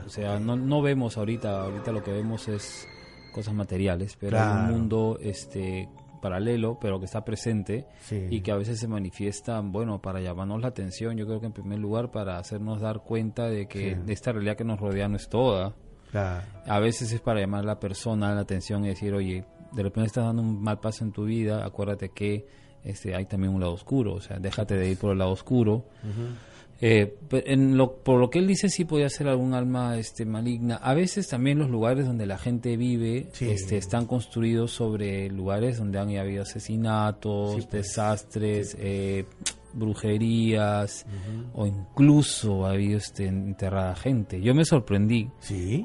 O sea, no, no vemos ahorita, ahorita lo que vemos es cosas materiales, pero hay Claro. un mundo este paralelo, pero que está presente Sí. y que a veces se manifiesta, bueno, para llamarnos la atención, yo creo que en primer lugar para hacernos dar cuenta de que Sí. de esta realidad que nos rodea no es toda. Claro. A veces es para llamar a la persona la atención y decir, oye, de repente estás dando un mal paso en tu vida, acuérdate que este, hay también un lado oscuro, o sea, déjate de ir por el lado oscuro. Eh, en lo, por lo que él dice, sí podía ser algún alma este, maligna. A veces también los lugares donde la gente vive Sí. este, están construidos sobre lugares donde han habido asesinatos, Sí, pues. desastres, eh, brujerías, o incluso ha habido este, enterrada gente. Yo me sorprendí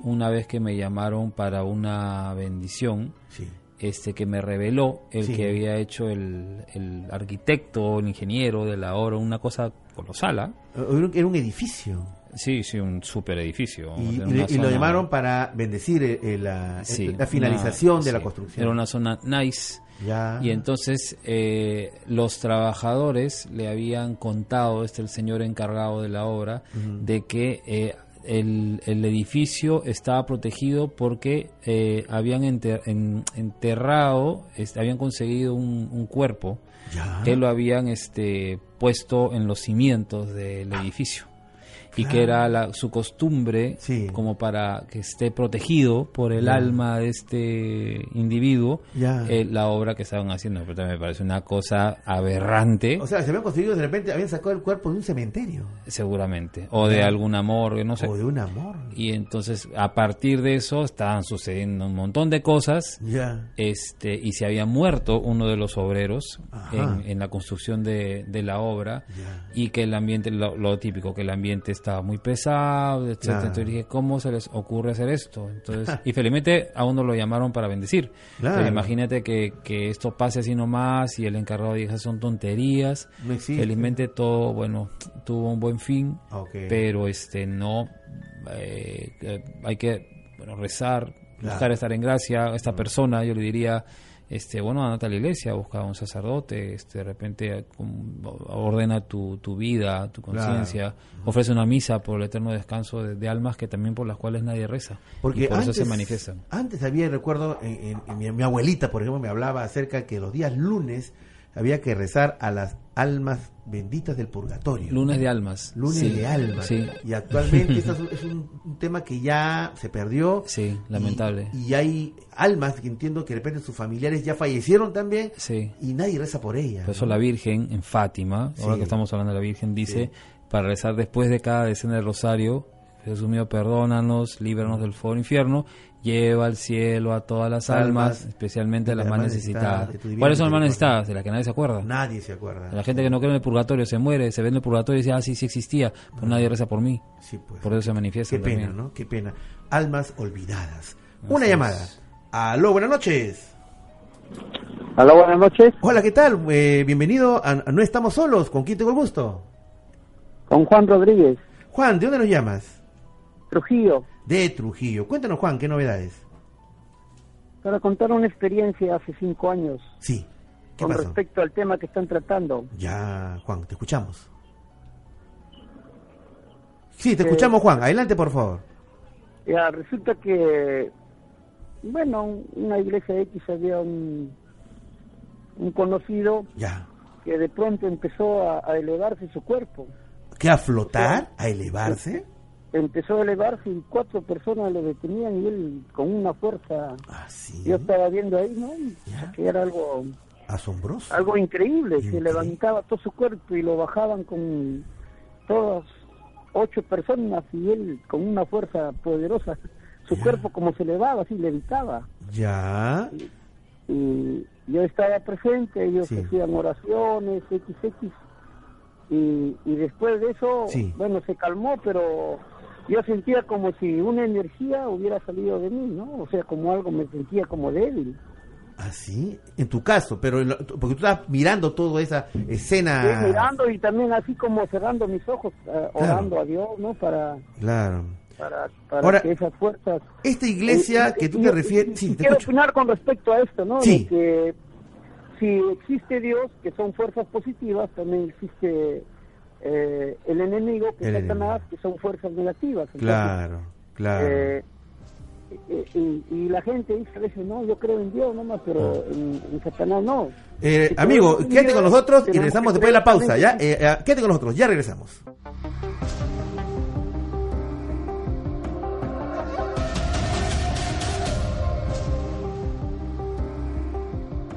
una vez que me llamaron para una bendición Sí. Este que me reveló el Sí. que había hecho el, el arquitecto, el ingeniero de la obra, una cosa colosal, ¿ah? Era un- era un edificio. Sí, sí, un super edificio. Y, lo llamaron para bendecir eh, eh, la, Sí, la finalización una- de la construcción. Era una zona nice. Ya. Y entonces eh, los trabajadores le habían contado, este el señor encargado de la obra, de que eh, el, el edificio estaba protegido porque eh, habían enter- en- enterrado, este, habían conseguido un, un cuerpo Ya. que lo habían este, puesto en los cimientos del edificio. Y que era la, su costumbre, Sí. como para que esté protegido por el alma de este individuo, eh, la obra que estaban haciendo. Pero me parece una cosa aberrante, O sea, se habían construido de repente, habían sacado el cuerpo de un cementerio. seguramente. O de algún amor, no sé. O de un amor. Y entonces, a partir de eso, estaban sucediendo un montón de cosas. Este, y se había muerto uno de los obreros en, en la construcción de, de la obra y que el ambiente, lo, lo típico, que el ambiente estaba muy pesado, etcétera. Claro. Entonces dije, ¿cómo se les ocurre hacer esto? Entonces, y felizmente a uno lo llamaron para bendecir. Claro. Pero imagínate que, que esto pase así nomás y el encargado dice, son tonterías. No. Felizmente todo, bueno, tuvo un buen fin, pero este no, eh, eh, hay que bueno, rezar, Claro. Mm. buscar estar en gracia. Esta persona yo le diría, este bueno, andate a la iglesia, busca a un sacerdote, este, de repente ordena tu, tu vida, tu conciencia, ofrece una misa por el eterno descanso de, de almas que también por las cuales nadie reza. Porque y por antes, eso se manifiestan. Antes había, recuerdo, en, en- en mi, mi abuelita, por ejemplo, me hablaba acerca que los días lunes había que rezar a las almas benditas del purgatorio. Lunes de almas. Lunes sí, de almas. Sí, Y actualmente es, un, tema que ya se perdió. sí, lamentable. Y, y hay almas que entiendo que de repente sus familiares ya fallecieron también sí. y nadie reza por ellas. Por eso ¿no? la Virgen en Fátima, ahora que estamos hablando de la Virgen, dice para rezar después de cada decena del rosario, Jesús mío, perdónanos, líbranos del fuego del infierno, lleva al cielo a todas las Almas, almas, especialmente a las más las más necesitadas. ¿Cuáles son las más necesitadas? De las que nadie se acuerda. Nadie se acuerda. La gente que no cree en el purgatorio se muere, se ve en el purgatorio y dice, ah, sí, sí existía, pues nadie reza por mí. Sí, pues. Por eso se manifiesta. Qué pena, también. ¿no? Qué pena. Almas olvidadas. Una llamada. Aló, buenas noches. Hola, buenas noches. Hola, ¿qué tal? Eh, bienvenido a No Estamos Solos. ¿Con quién tengo el gusto? Con Juan Rodríguez, Juan, ¿de dónde nos llamas? Trujillo, De Trujillo. Cuéntanos, Juan, ¿qué novedades? para contar una experiencia hace cinco años Sí. ¿Qué con pasó? respecto al tema que están tratando. Ya, Juan, te escuchamos. Sí, te Eh, escuchamos, Juan. Adelante, por favor. Ya, resulta que, bueno, una iglesia X había un, un conocido Ya. que de pronto empezó a, a elevarse su cuerpo. ¿Qué a flotar? ¿A elevarse? Empezó a elevarse y cuatro personas lo detenían y él con una fuerza, Así. yo estaba viendo ahí, ¿no? Ya. Que era algo Asombroso. algo increíble, se levantaba todo su cuerpo y lo bajaban con todas ocho personas y él con una fuerza poderosa, su Ya. cuerpo como se elevaba, así levitaba. Ya. Y yo estaba presente, ellos Sí. hacían oraciones, XX, y, y después de eso, Sí. bueno, se calmó, pero yo sentía como si una energía hubiera salido de mí, ¿no? O sea, como algo me sentía como débil. Así, en tu caso, pero en lo- porque tú estás mirando toda esa escena. Sí, mirando y también así como cerrando mis ojos, eh, orando a Dios, ¿no? Para, Claro. para, para Ahora, que esas fuerzas... Esta iglesia Eh, que tú y- te refieres. Sí, quiero escucho. opinar con respecto a esto, ¿no? Sí. De que si existe Dios, que son fuerzas positivas, también existe eh, el enemigo, que El es Satanás, que son fuerzas negativas. Entonces, Claro, claro. eh, y, y- y la gente dice a veces, no, yo creo en Dios nomás, pero en, en Satanás no. Eh, Si amigo, quédate Dios, con nosotros y regresamos después de la pausa, ¿ya? Eh, eh, quédate con nosotros, ya regresamos.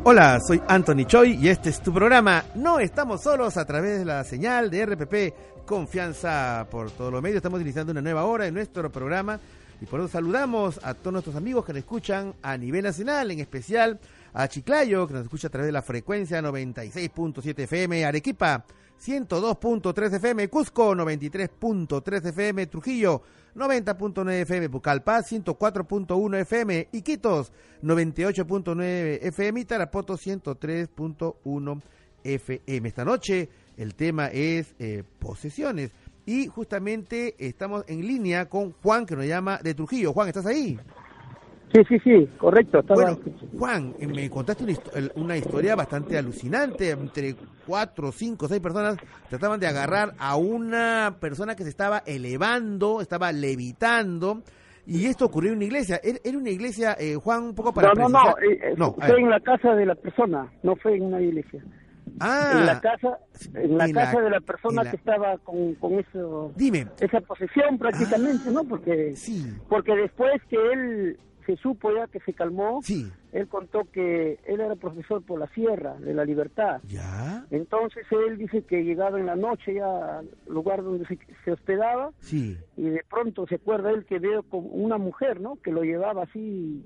Hola, soy Anthony Choi y este es tu programa No estamos solos a través de la señal de RPP Confianza por todos los medios. Estamos iniciando una nueva hora en nuestro programa y por eso saludamos a todos nuestros amigos que nos escuchan a nivel nacional, en especial a Chiclayo, que nos escucha a través de la frecuencia 96.7 FM, Arequipa 102.3 FM, Cusco 93.3 FM, Trujillo 90.9 FM, Pucallpa 104.1 FM, Iquitos 98.9 FM y Tarapoto 103.1 FM. Esta noche el tema es eh, posesiones y justamente estamos en línea con Juan que nos llama de Trujillo. Juan, ¿estás ahí? Sí, sí, sí, correcto. Estaba, Bueno, Juan, eh, me contaste una, histo- una historia bastante alucinante. Entre cuatro, cinco, seis personas trataban de agarrar a una persona que se estaba elevando, estaba levitando. Y esto ocurrió en una iglesia. Era era una iglesia, eh, Juan, un poco para no, no, no, eh, eh, No, fue en la casa de la persona, no fue en una iglesia. Ah, en la casa, en la en la- casa de la persona la- que estaba con, con eso, Dime. esa posesión prácticamente, Ah, ¿no? Porque, Sí, porque después que él se supo ya que se calmó, sí. él contó que él era profesor por la Sierra de la Libertad. ¿Ya? Entonces él dice que llegaba en la noche ya al lugar donde se, se hospedaba Sí. y de pronto se acuerda él que veo como una mujer, ¿no? Que lo llevaba así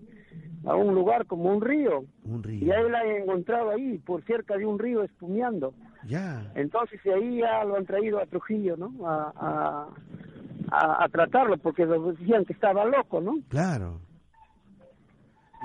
a un lugar como un río. Un río. Y a él la han encontrado ahí, por cerca de un río espumeando. Ya. Entonces de ahí ya lo han traído a Trujillo, ¿no? A, a, a- a tratarlo, porque decían que estaba loco, ¿no? Claro.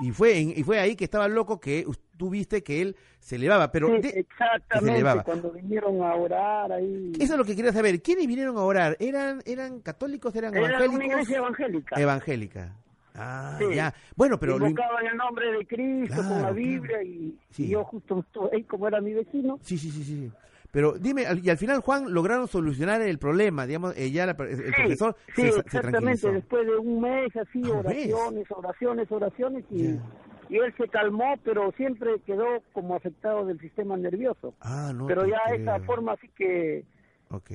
Y fue, en- y fue ahí que estaba loco que tú viste que él se elevaba. Pero Sí, de- que se exactamente, elevaba. cuando vinieron a orar ahí. Eso es lo que quería saber. ¿Quiénes vinieron a orar? ¿Eran, eran católicos? ¿Eran Era evangélicos? una iglesia evangélica. Evangélica. Ah, Sí. ya. Bueno, pero... Invocaban el nombre de Cristo con la Claro, Biblia y, Sí. y yo justo estuve ahí como era mi vecino. Sí, sí, sí, sí. Pero dime, y al final, Juan, lograron solucionar el problema. Digamos, eh, ya la- el profesor sí, se, exactamente, después de un mes así, Ah, oraciones, oraciones, oraciones, y, y él se calmó, pero siempre quedó como afectado del sistema nervioso. Ah, no pero ya esa creo. forma así que,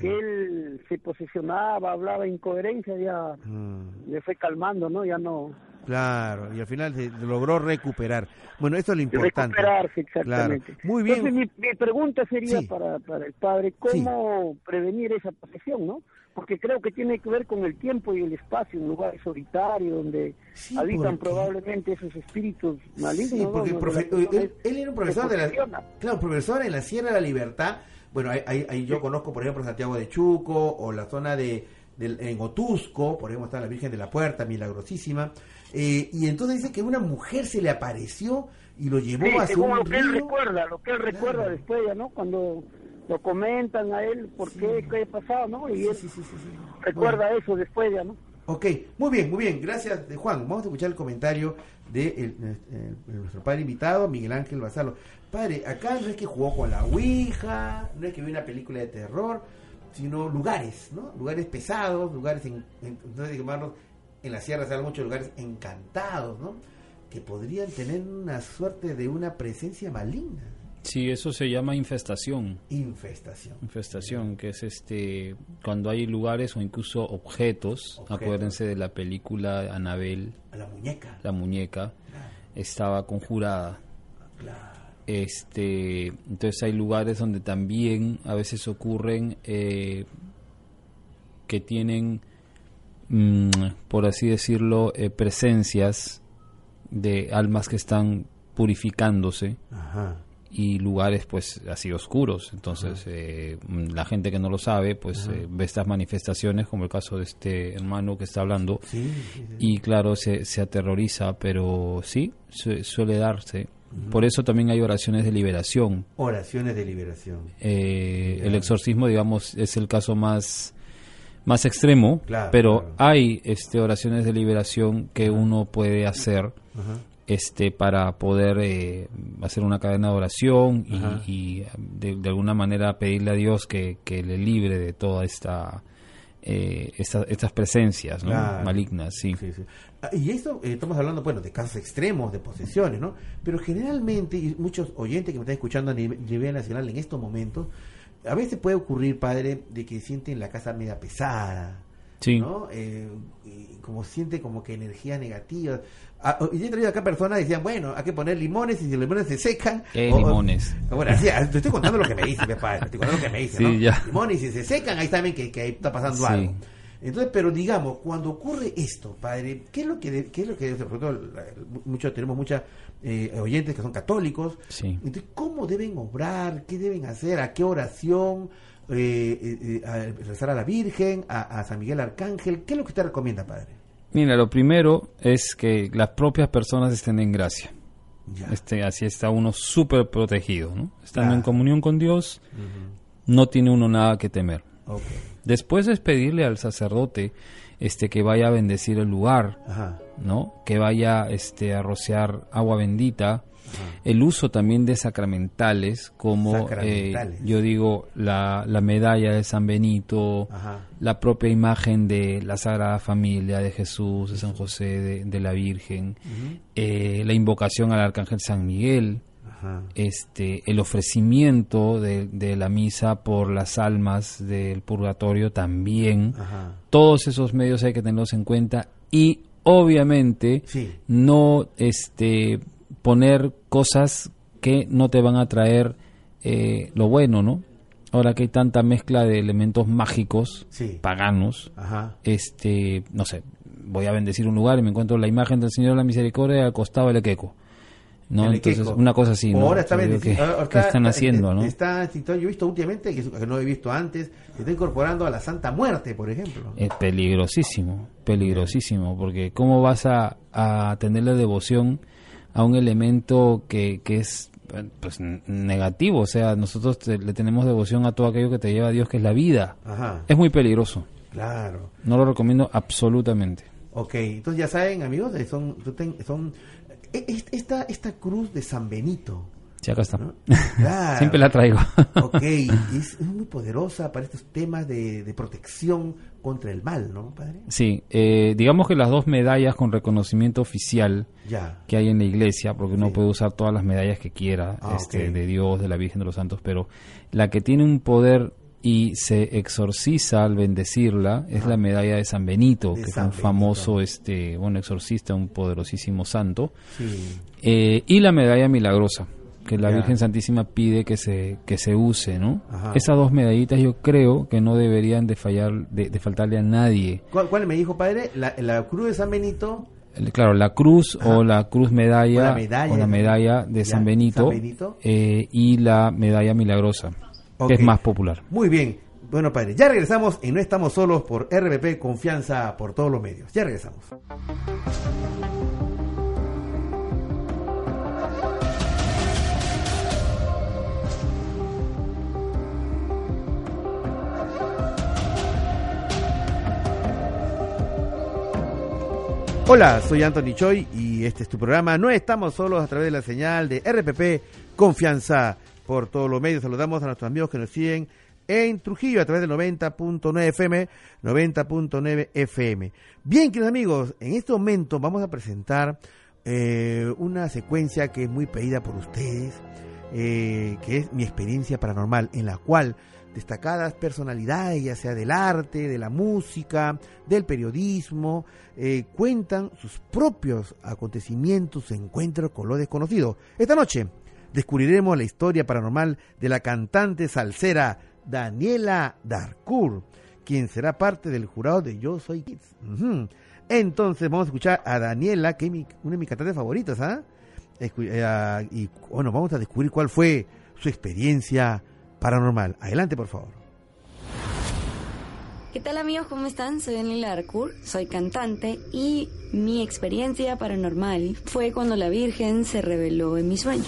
que él se posicionaba, hablaba incoherencia, ya Mm, le fue calmando, ¿no? Ya no... claro, y al final se logró recuperar. Bueno, eso es lo importante. Recuperarse, exactamente. Claro. Muy bien. Entonces, mi, mi pregunta sería Sí. para, para el padre, ¿cómo prevenir esa posesión, no? Porque creo que tiene que ver con el tiempo y el espacio, un lugar solitario donde Sí, habitan porque- probablemente esos espíritus malignos. Porque profe- él, él era un profesor de la, claro, profesor en la Sierra de la Libertad. Bueno, ahí, ahí- ahí yo conozco, por ejemplo, Santiago de Chuco o la zona de del- en Otusco, por ejemplo, está la Virgen de la Puerta, milagrosísima. Eh, y entonces dice que una mujer se le apareció y lo llevó Sí, hacia un lo que él río. recuerda, lo que él recuerda después ya, ¿no? Cuando lo comentan a él por qué, qué ha pasado, ¿no? Y él Sí, sí, sí, sí, sí. recuerda eso después ya, ¿no? Ok, muy bien, muy bien. Gracias, de Juan. Vamos a escuchar el comentario de el- eh, nuestro padre invitado, Miguel Ángel Basalo. Padre, acá no es que jugó con la Ouija, no es que vio una película de terror, sino lugares, ¿no? Lugares pesados, lugares, en, en- entonces llamarlos, en la sierra se hablan muchos lugares encantados, ¿no? Que podrían tener una suerte de una presencia maligna. Sí, eso se llama infestación. Infestación. Infestación, que es este cuando hay lugares o incluso objetos. Objetos. Acuérdense de la película Anabel, la muñeca. la muñeca, Claro, estaba conjurada. claro. Este, entonces hay lugares donde también a veces ocurren eh, que tienen, mm, por así decirlo, eh, presencias de almas que están purificándose Ajá. y lugares pues así oscuros. Entonces eh, mm, la gente que no lo sabe pues eh, ve estas manifestaciones como el caso de este hermano que está hablando Sí, sí, sí. y claro se, se aterroriza pero sí su- suele darse. Por eso también hay oraciones de liberación. Oraciones de liberación. Eh, el exorcismo digamos es el caso más más extremo, Claro, pero claro. hay este oraciones de liberación que uno puede hacer Ajá. este para poder eh, hacer una cadena de oración y, y, de, de alguna manera pedirle a Dios que, que le libre de toda esta, eh, esta- estas presencias ¿no? Claro. malignas sí. Sí, sí. Ah, Y esto, eh, estamos hablando, bueno, de casos extremos, de posesiones, ¿no? Pero generalmente, y muchos oyentes que me están escuchando a nivel nacional en estos momentos, a veces puede ocurrir, padre, de que sienten la casa media pesada, Sí. ¿no? Eh, como siente como que energía negativa. Ah, y yo he traído acá personas que decían, bueno, hay que poner limones y si los limones se secan... ¿Qué o- o- limones? Bueno, así, ah, te estoy contando lo que me dice, mi padre, te estoy contando lo que me dice, Sí, ¿no? ya. Limones y si se secan, ahí saben que, que ahí está pasando Sí. algo. Entonces, pero digamos, cuando ocurre esto, padre, ¿qué es lo que, qué es lo que, sobre todo, la- mucho, tenemos muchos oyentes que son católicos, Sí. entonces, ¿cómo deben obrar? ¿Qué deben hacer? ¿A qué oración? Eh, eh, eh, a rezar a la Virgen, a, a San Miguel Arcángel, ¿qué es lo que usted recomienda, padre? Mira, lo primero es que las propias personas estén en gracia. Ya. Este, así está uno súper protegido, ¿no? Estando en comunión con Dios, no tiene uno nada que temer. Ok. Después es pedirle al sacerdote este que vaya a bendecir el lugar, Ajá. ¿no? Que vaya este a rociar agua bendita. El uso también de sacramentales, como eh, yo digo, la, la medalla de San Benito, Ajá. la propia imagen de la Sagrada Familia, de Jesús, de San José, de, de la Virgen, eh, la invocación al Arcángel San Miguel, Ajá. este, el ofrecimiento de, de la misa por las almas del purgatorio también. Ajá. Todos esos medios hay que tenerlos en cuenta y obviamente Sí. no este, poner cosas que no te van a traer eh, lo bueno, ¿no? Ahora que hay tanta mezcla de elementos mágicos, Sí. paganos, Ajá. este, no sé, voy a bendecir un lugar y me encuentro la imagen del Señor de la Misericordia al costado del Equeco. ¿No? Entonces, una cosa así, ¿no? Ahora está. ¿qué- Ahora ¿Qué está- están está- haciendo, no? Está, yo he visto últimamente, que, que no he visto antes, se está incorporando a la Santa Muerte, por ejemplo. Es peligrosísimo, peligrosísimo, porque ¿cómo vas a, a tenerle devoción a un elemento que, que es pues, negativo? O sea, nosotros te- le tenemos devoción a todo aquello que te lleva a Dios, que es la vida. Ajá. Es muy peligroso. Claro. No lo recomiendo absolutamente. Ok, entonces ya saben, amigos, eh, son, son esta, esta cruz de San Benito. Sí, acá está. ¿no? Claro. Siempre la traigo. Ok, es, es muy poderosa para estos temas de, de protección contra el mal, ¿no, padre? Sí, eh, digamos que las dos medallas con reconocimiento oficial Ya. que hay en la iglesia, porque uno Sí. puede usar todas las medallas que quiera, Ah, este, ok. de Dios, de la Virgen de los Santos, pero la que tiene un poder y se exorciza al bendecirla es la medalla de San Benito, De que San fue un famoso, este, bueno, exorcista, un poderosísimo santo, Sí. Eh, y la medalla milagrosa que la Ya. Virgen Santísima pide que se que se use, ¿no? Ajá. Esas dos medallitas yo creo que no deberían de fallar, de, de faltarle a nadie. ¿Cuál, cuál me dijo, padre? La, la cruz de San Benito. Claro, la cruz Ajá. o la cruz medalla O la medalla o la de- medalla de Ya, San Benito, San Benito. eh, y la medalla milagrosa, Que es más popular. Muy bien. Bueno, padre, ya regresamos y no estamos solos por RBP Confianza por todos los medios. Ya regresamos. Hola, soy Anthony Choi y este es tu programa. No estamos solos a través de la señal de RPP Confianza por todos los medios. Saludamos a nuestros amigos que nos siguen en Trujillo a través del 90.9 FM, 90.9 FM. Bien, queridos amigos, en este momento vamos a presentar eh, una secuencia que es muy pedida por ustedes, eh, que es mi experiencia paranormal, en la cual destacadas personalidades, ya sea del arte, de la música, del periodismo, eh, cuentan sus propios acontecimientos, encuentros con lo desconocido. Esta noche descubriremos la historia paranormal de la cantante salsera Daniela Darcourt, quien será parte del jurado de Yo Soy Kids. Entonces vamos a escuchar a Daniela, que es mi- una de mis cantantes favoritas, ¿ah? Eh, ah, y bueno, vamos a descubrir cuál fue su experiencia paranormal. Adelante, por favor. ¿Qué tal amigos? ¿Cómo están? Soy Daniela Arcourt, soy cantante y mi experiencia paranormal fue cuando la Virgen se reveló en mi sueño.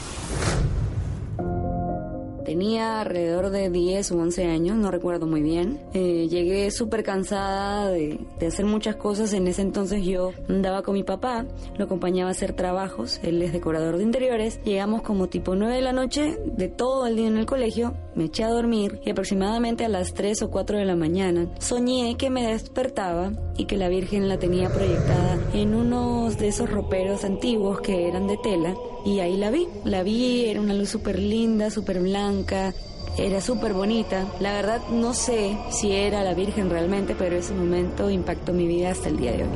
Tenía alrededor de 10 o 11 años, no recuerdo muy bien. Eh, llegué súper cansada de, de, hacer muchas cosas. En ese entonces yo andaba con mi papá, lo acompañaba a hacer trabajos. Él es decorador de interiores. Llegamos como tipo 9 de la noche, de todo el día en el colegio. Me eché a dormir y aproximadamente a las 3 o 4 de la mañana soñé que me despertaba y que la Virgen la tenía proyectada en unos de esos roperos antiguos que eran de tela. Y ahí la vi. La vi, era una luz súper linda, súper blanca, era súper bonita. La verdad no sé si era la Virgen realmente, pero ese momento impactó mi vida hasta el día de hoy.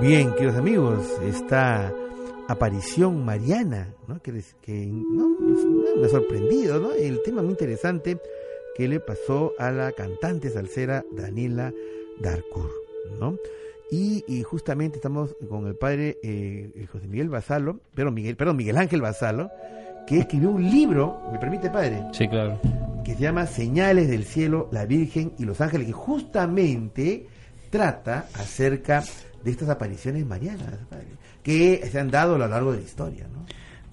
Bien, queridos amigos, esta aparición mariana, ¿no? que, que me ha sorprendido, ¿no? el tema muy interesante que le pasó a la cantante salsera Daniela Darcourt, ¿no? Y, y, justamente estamos con el padre eh, José Miguel Basalo, pero Miguel, perdón, Miguel Ángel Basalo, que escribió un libro, ¿me permite, padre? Sí, claro. Que se llama Señales del Cielo, la Virgen y los Ángeles, que justamente trata acerca de estas apariciones marianas, padre, que se han dado a lo largo de la historia, ¿no?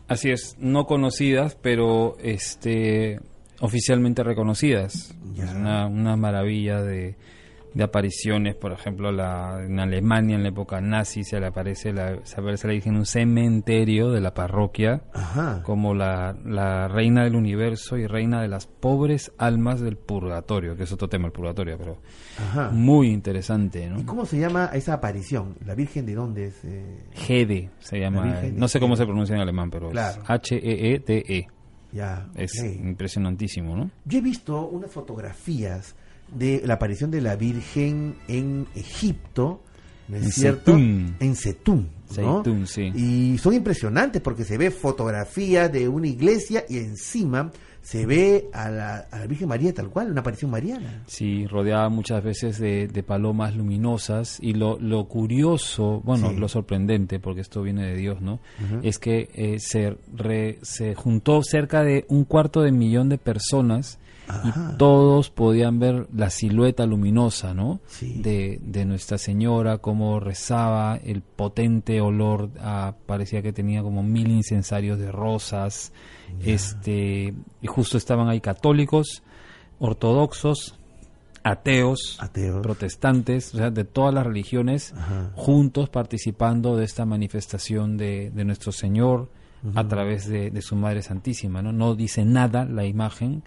Así es, no conocidas, pero este oficialmente reconocidas. Es una, una maravilla de, de apariciones, por ejemplo, la, en Alemania en la época nazi se le aparece la, se aparece la Virgen en un cementerio de la parroquia Ajá. como la, la reina del universo y reina de las pobres almas del purgatorio, que es otro tema el purgatorio, pero Ajá. muy interesante, ¿no? ¿Y cómo se llama esa aparición? ¿La Virgen de dónde es? Eh, Hede se llama, no sé cómo se pronuncia en alemán, pero Claro. es H-E-E-T-E. Ya, Es ok. impresionantísimo, ¿no? Yo he visto unas fotografías de la aparición de la Virgen en Egipto, ¿no es En cierto? Setún. En Setún. ¿no? Sí. Y son impresionantes porque se ve fotografía de una iglesia y encima se ve a la, a la Virgen María tal cual, una aparición mariana. Sí, rodeada muchas veces de, de palomas luminosas y lo, lo curioso, bueno, Sí. lo sorprendente, porque esto viene de Dios, ¿no? Es que eh, se, re- se juntó cerca de un cuarto de millón de personas Ajá. y todos podían ver la silueta luminosa, ¿no? Sí. De, de Nuestra Señora, cómo rezaba, el potente olor, a- parecía que tenía como mil incensarios de rosas, este, y justo estaban ahí católicos, ortodoxos, ateos, Ateos. protestantes, o sea, de todas las religiones, Ajá. juntos participando de esta manifestación de, de nuestro Señor a través de, de su Madre Santísima, ¿no? No dice nada la imagen,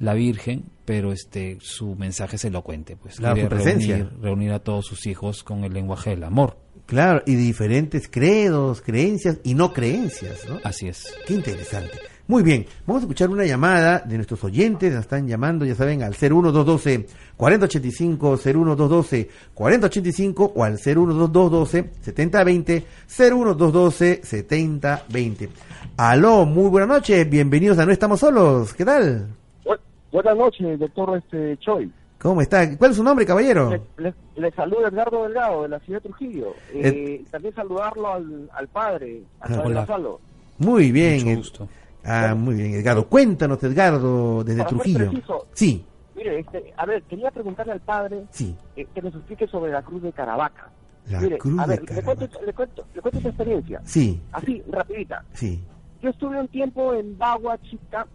la Virgen, pero este su mensaje es elocuente, pues Claro, quiere presencia. reunir, reunir a todos sus hijos con el lenguaje del amor. Claro, y de diferentes credos, creencias y no creencias, ¿no? Así es. Qué interesante. Muy bien, vamos a escuchar una llamada de nuestros oyentes, nos están llamando, ya saben, al 01212 4085, 01212 4085 o al 01212 7020, 01212 7020. Aló, muy buenas noches, bienvenidos a No Estamos Solos, ¿qué tal? Bu- Buenas noches, doctor este Choi. ¿Cómo está? ¿Cuál es su nombre, caballero? Le, le- le saluda Edgardo Delgado de la ciudad de Trujillo. Eh, Ed- también saludarlo al, al padre, a Ah. Gonzalo. Muy bien. Mucho Ed- gusto. Ah, muy bien, Edgardo. Cuéntanos, Edgardo, desde Para Trujillo. Sí, Mire, este, a ver, quería preguntarle al padre sí. eh, que nos explique sobre la cruz de Caravaca. La Mire, cruz a ver, de le cuento, le, cuento, le cuento esta experiencia. Sí, Así, rapidita. sí. Yo estuve un tiempo en Bagua, Chica,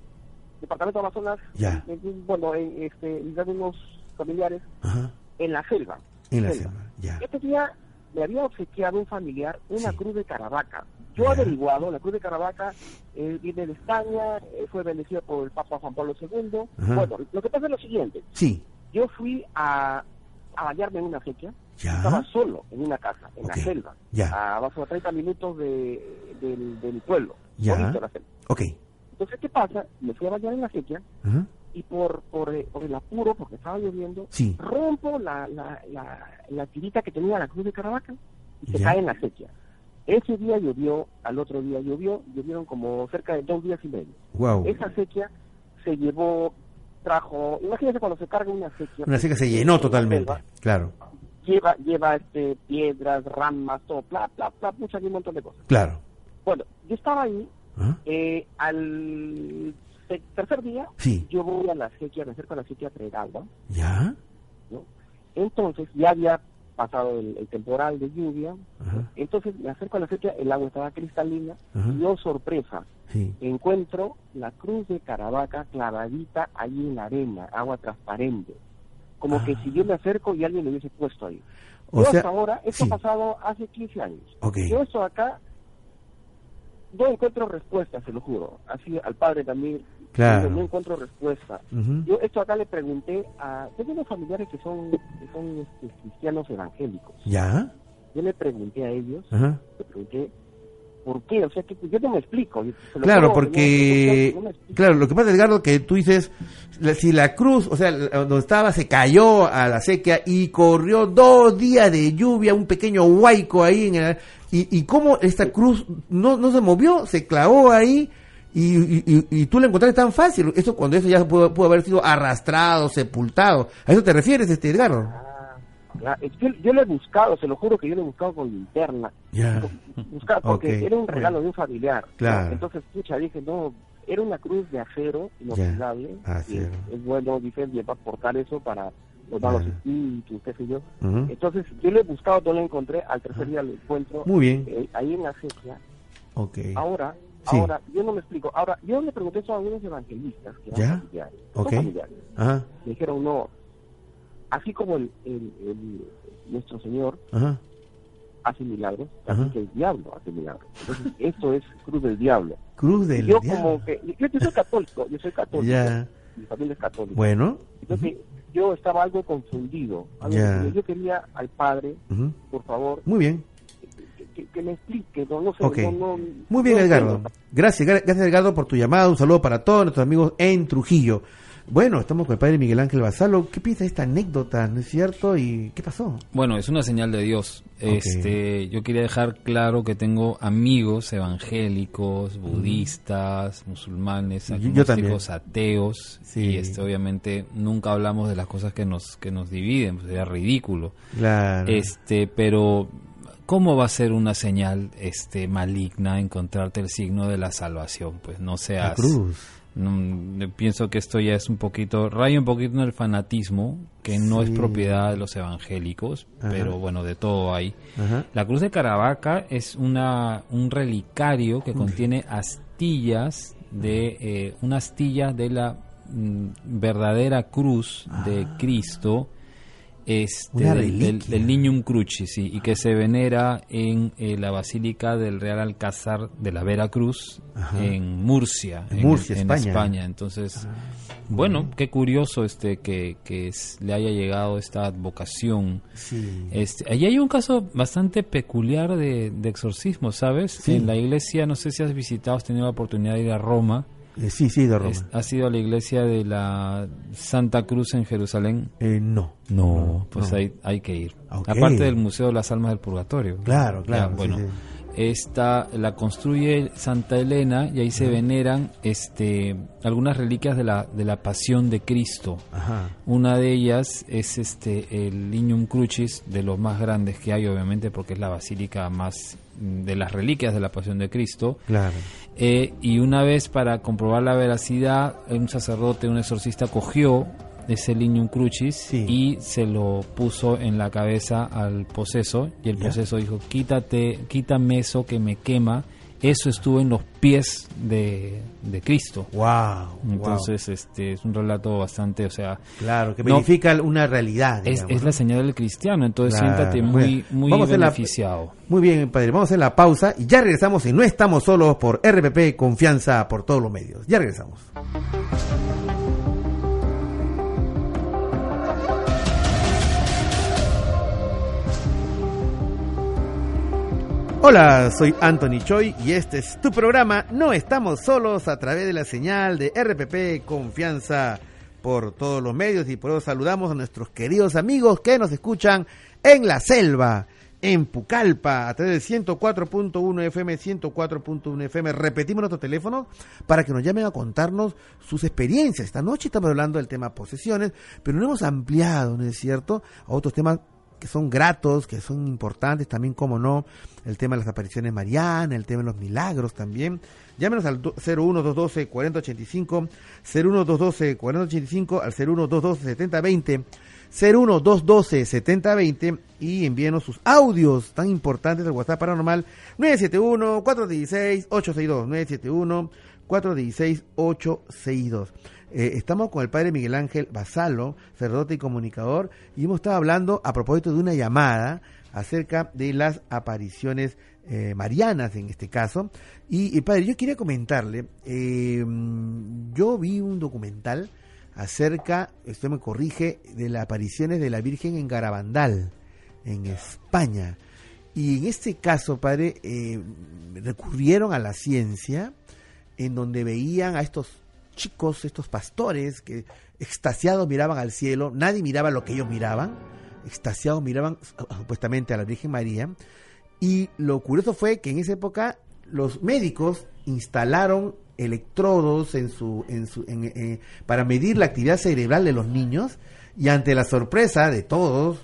departamento de Amazonas, Ya. en- en- bueno, en, este, en unos familiares, Ajá. en la selva. En la Selva. selva, ya. Este día me había obsequiado un familiar una Sí. cruz de Caravaca. Yo he averiguado, la cruz de Caravaca eh, viene de España, eh, fue bendecida por el Papa Juan Pablo II. Bueno, lo que pasa es lo siguiente. Sí, Yo fui a, a bañarme en una ya. Estaba solo en una casa, en la selva. Ya. A más o 30 minutos de, del, del pueblo. Ya. Bonito la selva. Ok. Entonces, ¿qué pasa? Me fui a bañar en la Ajá. Y por, por, eh, por el apuro, porque estaba lloviendo, Sí. rompo la, la, la, la tirita que tenía la cruz de Caravaca y se Ya. cae en la sequía. Ese día llovió, al otro día llovió, llovieron como cerca de dos días y medio. Wow. Esa sequía se llevó, trajo, imagínense cuando se carga una sequía. Una seca se llenó en la totalmente. selva, Claro, Lleva, lleva este, piedras, ramas, todo, bla, bla, bla, muchas, un montón de cosas. claro. Bueno, yo estaba ahí, eh, al te- tercer día, Sí. yo voy a la sequía, me acerco a la sequía a traer agua, ¿Ya? ¿no? Entonces ya había pasado el, el temporal de lluvia, Ajá. entonces me acerco a la sequía, el agua estaba cristalina, Ajá. y yo sorpresa, Sí. encuentro la cruz de Caravaca clavadita ahí en la arena, agua transparente, como que si yo me acerco y alguien le hubiese puesto ahí. Ah. O yo sea, hasta ahora, esto sí. ha pasado hace 15 años. Ok. Yo esto acá, no encuentro respuesta, se lo juro. Así al padre también, Claro. no encuentro respuesta. Yo esto acá le pregunté a... Yo tengo familiares que son, que son este, cristianos evangélicos. ¿Ya? Yo le pregunté a ellos, Ajá. le pregunté, ¿por qué? O sea, que yo no me explico. Claro, porque, no- no me explico. claro, lo que pasa, Edgardo, que tú dices, si la cruz, o sea, donde estaba se cayó a la sequía y corrió dos días de lluvia, un pequeño huaico ahí, en el, y, y cómo esta cruz no, no se movió, se clavó ahí, y, y, y- y tú la encontraste tan fácil, eso cuando eso ya pudo, pudo haber sido arrastrado, sepultado, ¿a eso te refieres, este Edgardo? Ah, es que yo lo he buscado, se lo juro que yo lo he buscado con linterna. Ya. Buscar, porque era un regalo de un familiar. Claro. Entonces, pucha, dije, no, era una cruz de acero inoxidable. Ya, y acero. es bueno, dije, llevar portar eso para los malos Ya. espíritus, qué sé yo. Entonces, yo lo he buscado, no lo encontré, al tercer día lo encuentro. Muy bien. eh, ahí en la. Ok. Ahora, Sí. ahora, yo no me explico. Ahora, yo le pregunté eso a algunos evangelistas, que ¿Ya? familiares. son Ok. familiares. Ajá, Me dijeron, no, así como el, el- el- nuestro Señor ajá. hace milagros, así que el diablo hace milagros. Entonces, esto es cruz del diablo. Cruz del yo diablo. como que, yo, yo soy católico, yo soy católico, Ya. mi familia es católica. Bueno. Entonces, yo estaba algo confundido. algo confundido. Yo quería al padre, por favor, Muy bien. que, me explique, no, no sé, Ok. no, Muy bien, Edgardo. Gracias, gra- gracias, Edgardo, por tu llamada. Un saludo para todos nuestros amigos en Trujillo. Bueno, estamos con el padre Miguel Ángel Basalo. ¿Qué piensa de esta anécdota, no es cierto? ¿Y qué pasó? Bueno, es una señal de Dios. Este, yo quería dejar claro que tengo amigos evangélicos, budistas, musulmanes, agnósticos, ateos, Sí. y este, obviamente nunca hablamos de las cosas que nos que nos dividen, pues, sería ridículo. Claro. Este, pero ¿cómo va a ser una señal este maligna encontrarte el signo de la salvación? Pues no la seas cruz. No, pienso que esto ya es un poquito, raya un poquito en el fanatismo, que no es propiedad de los evangélicos, Ajá. pero bueno, de todo hay. Ajá. La cruz de Caravaca es una un relicario que contiene astillas de eh, una astilla de la mm, verdadera cruz de Cristo. Este, Ah. Del, del, del Niñum Crucis, sí, y que se venera en eh, la Basílica del Real Alcázar de la Veracruz, Ajá. en Murcia, En Murcia, en España. Ah. Entonces, bueno, qué curioso este que, que es- le haya llegado esta advocación. Sí. Este, allí hay un caso bastante peculiar de, de exorcismo, ¿sabes? Sí. En la iglesia, no sé si has visitado, has tenido la oportunidad de ir a Roma. Eh, sí, sí, de Roma. Es- ¿Has ido a la iglesia de la Santa Cruz en Jerusalén? Eh, no. No, pues no. Hay, hay que ir. Aparte del Museo de las Almas del Purgatorio. Claro, claro, bueno, sí. esta la construye Santa Elena y ahí se veneran este algunas reliquias de la de la Pasión de Cristo. Ajá. Una de ellas es este el Lignum Crucis, de los más grandes que hay, obviamente, porque es la basílica más mm, de las reliquias de la Pasión de Cristo. Claro. Eh, y una vez para comprobar la veracidad, un sacerdote, un exorcista cogió ese Lignum Crucis Sí. y se lo puso en la cabeza al poseso y el poseso dijo, quítate, quítame eso que me quema. Eso estuvo en los pies de, de Cristo. Wow. Entonces, este es un relato bastante, o sea, Claro, que no- verifica una realidad. es, es ¿no? la señal del cristiano. Entonces, Claro. siéntate Muy muy, Vamos la- beneficiado. Muy bien, padre. Vamos a hacer la pausa y ya regresamos y no estamos solos por RPP Confianza por todos los medios. Ya regresamos. Hola, soy Anthony Choi y este es tu programa No estamos solos a través de la señal de RPP Confianza por todos los medios y por eso saludamos a nuestros queridos amigos que nos escuchan en la selva, en Pucallpa, a través del 104.1 FM, 104.1 FM. Repetimos nuestro teléfono para que nos llamen a contarnos sus experiencias. Esta noche estamos hablando del tema posesiones, pero no hemos ampliado, ¿no es cierto?, a otros temas que son gratos, que son importantes también, como no, el tema de las apariciones marianas, el tema de los milagros también. Llámenos al do- 01212-4085, 01212-4085, al 01212-7020. 01212-7020 y envíenos sus audios tan importantes al WhatsApp Paranormal 971-416-862. 971-416-862. Eh, estamos con el padre Miguel Ángel Basalo, sacerdote y comunicador, y hemos estado hablando a propósito de una llamada acerca de las apariciones eh, marianas en este caso. Y, y, padre, yo quería comentarle, eh, yo vi un documental acerca, esto me corrige, de las apariciones de la Virgen en Garabandal, en España. Y en este caso, padre, recurrieron a la ciencia, en donde veían a estos chicos, estos pastores, que extasiados miraban al cielo, nadie miraba lo que ellos miraban, extasiados miraban supuestamente a la Virgen María, y lo curioso fue que en esa época los médicos instalaron electrodos en su, en su, en, eh, para medir la actividad cerebral de los niños y ante la sorpresa de todos,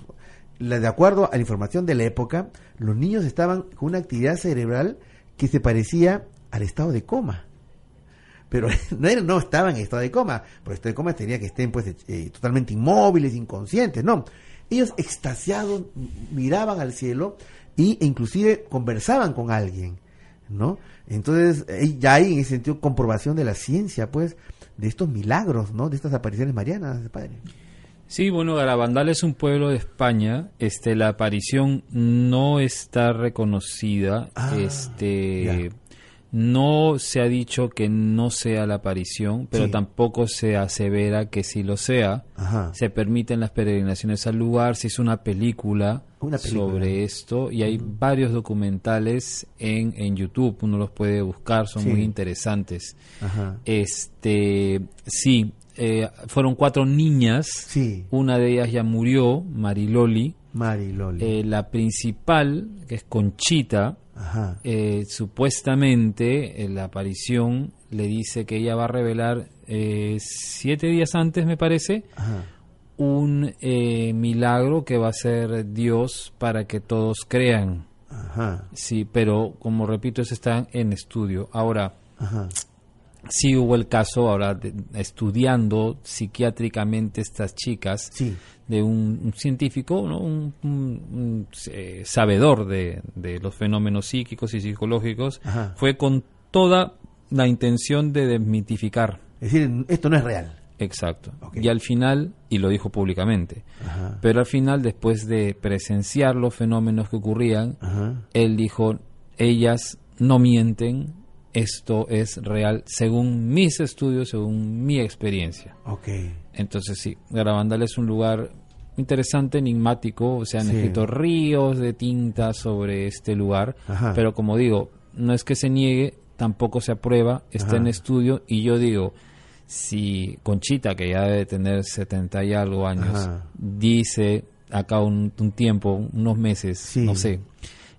de acuerdo a la información de la época, los niños estaban con una actividad cerebral que se parecía al estado de coma. Pero no, era, no estaban en estado de coma, porque estado de coma tenía que estén pues eh, totalmente inmóviles, inconscientes, no. Ellos extasiados miraban al cielo y, e inclusive conversaban con alguien, ¿no? Entonces, ya hay en ese sentido comprobación de la ciencia, pues, de estos milagros, ¿no? De estas apariciones marianas, padre. Sí, bueno, Garabandal es un pueblo de España. Este, la aparición no está reconocida. Ah, este, no se ha dicho que no sea la aparición, pero Sí. tampoco se asevera que sí lo sea. Ajá. Se permiten las peregrinaciones al lugar. Se hizo una película, Una película. sobre esto y hay varios documentales en, en YouTube. Uno los puede buscar, son Sí. muy interesantes. Ajá. Este, sí, eh, fueron cuatro niñas. Sí. Una de ellas ya murió, Mariloli. Mariloli. Eh, la principal, que es Conchita. Eh, supuestamente en la aparición le dice que ella va a revelar eh, siete días antes, me parece, Ajá. un eh, milagro que va a ser Dios para que todos crean. Ajá. Sí, pero como repito, eso está en estudio. Ahora, Ajá. Sí hubo el caso, ahora de- estudiando psiquiátricamente estas chicas, Sí. de un, un científico, ¿no? un, un- un, eh, sabedor de, de los fenómenos psíquicos y psicológicos, Ajá. fue con toda la intención de desmitificar. Es decir, esto no es real. Exacto. Y al final, y lo dijo públicamente, Ajá. pero al final, después de presenciar los fenómenos que ocurrían, Ajá. él dijo, ellas no mienten, esto es real según mis estudios, según mi experiencia. Ok. Entonces sí, Garabandal es un lugar interesante, enigmático, se han Sí. escrito ríos de tinta sobre este lugar, Ajá. pero como digo, no es que se niegue, tampoco se aprueba, está Ajá. en estudio y yo digo, si Conchita, que ya debe tener 70 y algo años, Ajá. dice acá un, un tiempo, unos meses, Sí. no sé,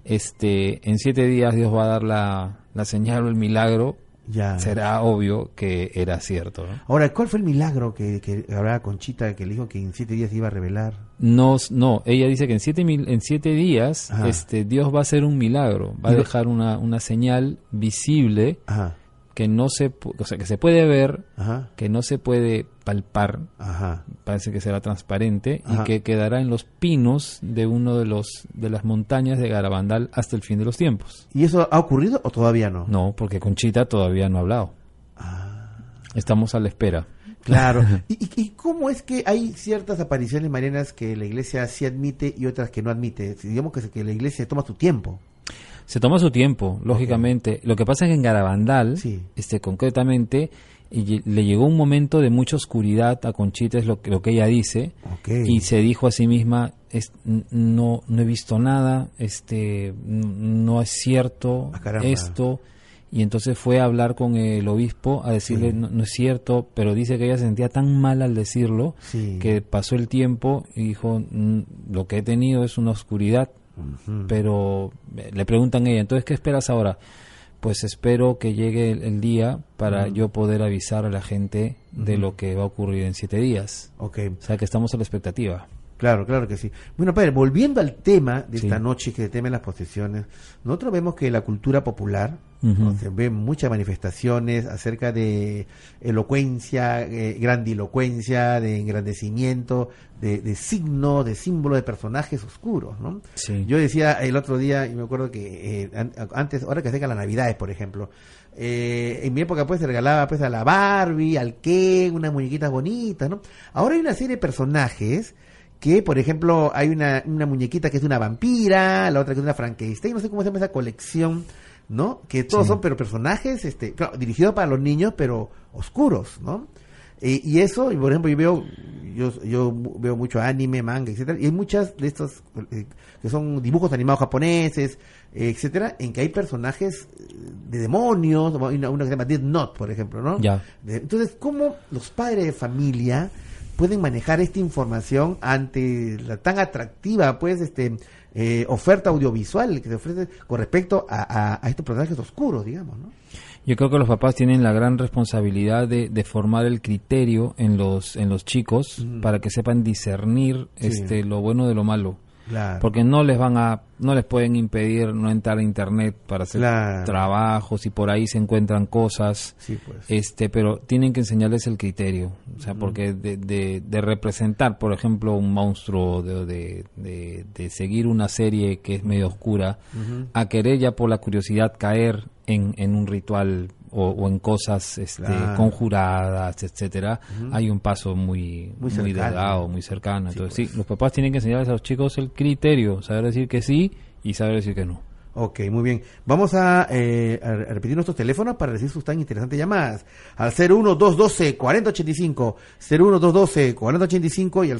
este, en siete días Dios va a dar la, la señal o el milagro, Ya. será obvio que era cierto. ¿no? Ahora, ¿cuál fue el milagro que, que hablaba Conchita que le dijo que en siete días iba a revelar? No, no, ella dice que en siete, mil, en siete días Ajá. este, Dios va a hacer un milagro, va a dejar una, una señal visible Ajá. Que no se, o sea, que se puede ver, Ajá. que no se puede palpar, Ajá. parece que será transparente Ajá. y que quedará en los pinos de uno de los de las montañas de Garabandal hasta el fin de los tiempos. ¿Y eso ha ocurrido o todavía no? No, porque Conchita todavía no ha hablado. Ah, Estamos a la espera. claro. ¿Y, y, y cómo es que hay ciertas apariciones marianas que la iglesia sí admite y otras que no admite? Digamos que, que la iglesia toma su tiempo. Se toma su tiempo, lógicamente. Lo que pasa es que en Garabandal, Sí. este, concretamente, y le llegó un momento de mucha oscuridad a Conchita, es lo que, lo que ella dice, y se dijo a sí misma, es, no, no he visto nada, este, no es cierto Ah, esto, y entonces fue a hablar con el obispo a decirle, Sí. no, no es cierto, pero dice que ella se sentía tan mal al decirlo, Sí. que pasó el tiempo y dijo, "Mm, lo que he tenido es una oscuridad, Pero eh, le preguntan a ella, entonces, ¿qué esperas ahora? Pues espero que llegue el, el día para yo poder avisar a la gente de lo que va a ocurrir en siete días. Ok. O sea, que estamos a la expectativa. Claro, claro que sí. Bueno, padre, volviendo al tema de Sí. esta noche, que es el tema de las posesiones, nosotros vemos que la cultura popular ¿no? se ven muchas manifestaciones acerca de elocuencia, eh, grandilocuencia, de engrandecimiento, de, de signos, de símbolos de personajes oscuros, ¿no? Sí. Yo decía el otro día, y me acuerdo que eh, an- antes, ahora que acerca las navidades, por ejemplo, eh, en mi época pues se regalaba pues a la Barbie, al Ken, unas muñequitas bonitas, ¿no? Ahora hay una serie de personajes que, por ejemplo, hay una, una muñequita que es una vampira, la otra que es una Frankenstein, no sé cómo se llama esa colección, ¿no? Que todos Sí. son pero personajes, este, claro, dirigidos para los niños, pero oscuros, ¿no? Eh, y eso, y por ejemplo, yo veo, yo, yo veo mucho anime, manga, etcétera, y hay muchas de estos eh, que son dibujos animados japoneses, eh, etcétera, en que hay personajes eh, de demonios, una, una que se llama Dead Note, por ejemplo, ¿no? Ya. Entonces, ¿cómo los padres de familia pueden manejar esta información ante la tan atractiva, pues, este eh, oferta audiovisual que se ofrece con respecto a, a- a estos personajes oscuros, digamos, ¿no? Yo creo que los papás tienen la gran responsabilidad de, de formar el criterio en los en los chicos para que sepan discernir Sí. este lo bueno de lo malo. Claro. Porque no les van a no les pueden impedir no entrar a internet para hacer Claro. trabajos y por ahí se encuentran cosas. Sí, pues. Este, pero tienen que enseñarles el criterio, o sea, porque de, de, de representar, por ejemplo, un monstruo, de, de, de, seguir una serie que es medio oscura, a querer ya por la curiosidad caer en, en un ritual o, o en cosas este, Claro. conjuradas, etcétera, hay un paso muy Muy muy, delgado, muy cercano. Sí, Entonces, pues. sí, los papás tienen que enseñarles a los chicos el criterio, saber decir que sí y saber decir que no. Ok, muy bien. Vamos a, eh, a repetir nuestros teléfonos para recibir sus tan interesantes llamadas. Al 01212-4085, 01212-4085 y al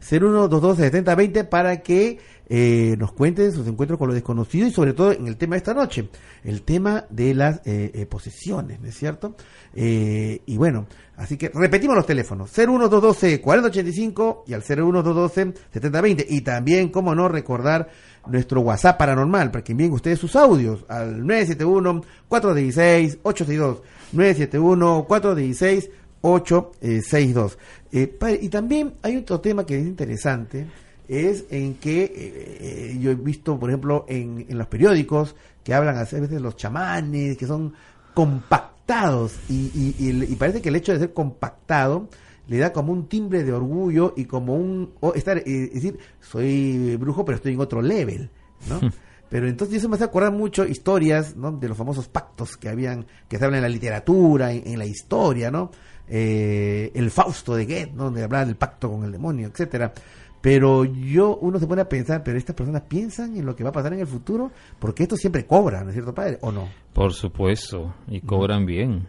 01212-7020. 01212-7020 para que eh, nos cuenten sus encuentros con lo desconocido y sobre todo en el tema de esta noche, el tema de las eh, eh, posesiones, ¿no es cierto? Eh, y bueno, así que repetimos los teléfonos, 01212-4085 y al 01212-7020 y también, como no, recordar nuestro WhatsApp paranormal para que envíen ustedes sus audios al 971-416-862, 971-416-862. Eh, padre, y también hay otro tema que es interesante, es en que eh, eh, yo he visto, por ejemplo, en, en los periódicos que hablan a veces de los chamanes, que son compactados, y, y- y parece que el hecho de ser compactado le da como un timbre de orgullo y como un o estar eh, es decir soy brujo pero estoy en otro level no pero entonces eso me hace acordar mucho historias ¿no? de los famosos pactos que habían que se hablan en la literatura en, en la historia no Eh, el Fausto de Goethe donde hablaban del pacto con el demonio etcétera. Pero yo uno se pone a pensar pero estas personas piensan en lo que va a pasar en el futuro porque esto siempre cobra ¿no es cierto padre o no Por supuesto, y cobran bien.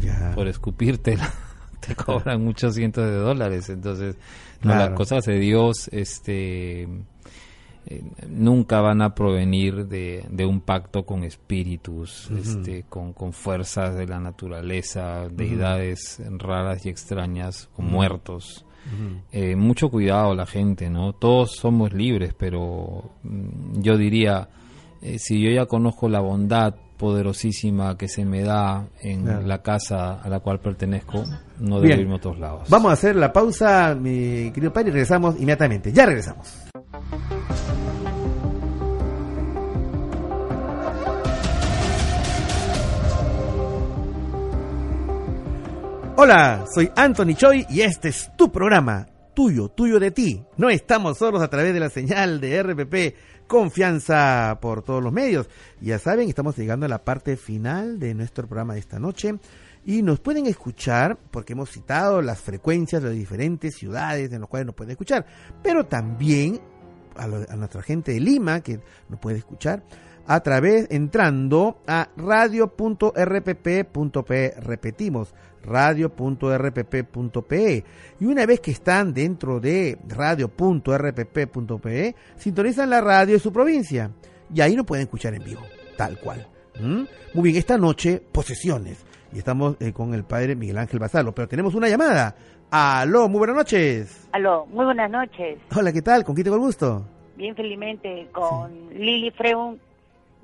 ya. Por escupirte te cobran muchos cientos de dólares. Entonces no, las cosas de Dios este eh, nunca van a provenir de, de un pacto con espíritus este con, con fuerzas de la naturaleza deidades raras y extrañas o muertos eh, mucho cuidado la gente, ¿no? Todos somos libres, pero mm, yo diría, eh, si yo ya conozco la bondad poderosísima que se me da en Claro. la casa a la cual pertenezco, no Bien. debo irme a otros lados. Vamos a hacer la pausa, mi querido padre, y regresamos inmediatamente. Ya regresamos. Hola, soy Anthony Choi y este es tu programa, tuyo, tuyo de ti. No estamos solos a través de la señal de RPP, confianza por todos los medios. Ya saben, estamos llegando a la parte final de nuestro programa de esta noche y nos pueden escuchar porque hemos citado las frecuencias de las diferentes ciudades en las cuales nos pueden escuchar, pero también a, a nuestra gente de Lima que nos puede escuchar a través entrando a radio.rpp.pe. Repetimos, radio.rpp.pe. Y una vez que están dentro de radio.rpp.pe, sintonizan la radio de su provincia. Y ahí nos pueden escuchar en vivo, tal cual. ¿Mm? Muy bien, esta noche, posesiones. Y estamos eh, con el padre Miguel Ángel Basalo. Pero tenemos una llamada. Aló, muy buenas noches. Aló, muy buenas noches. Hola, ¿qué tal? ¿Con quién tengo el gusto? Bien felizmente con Lili Freun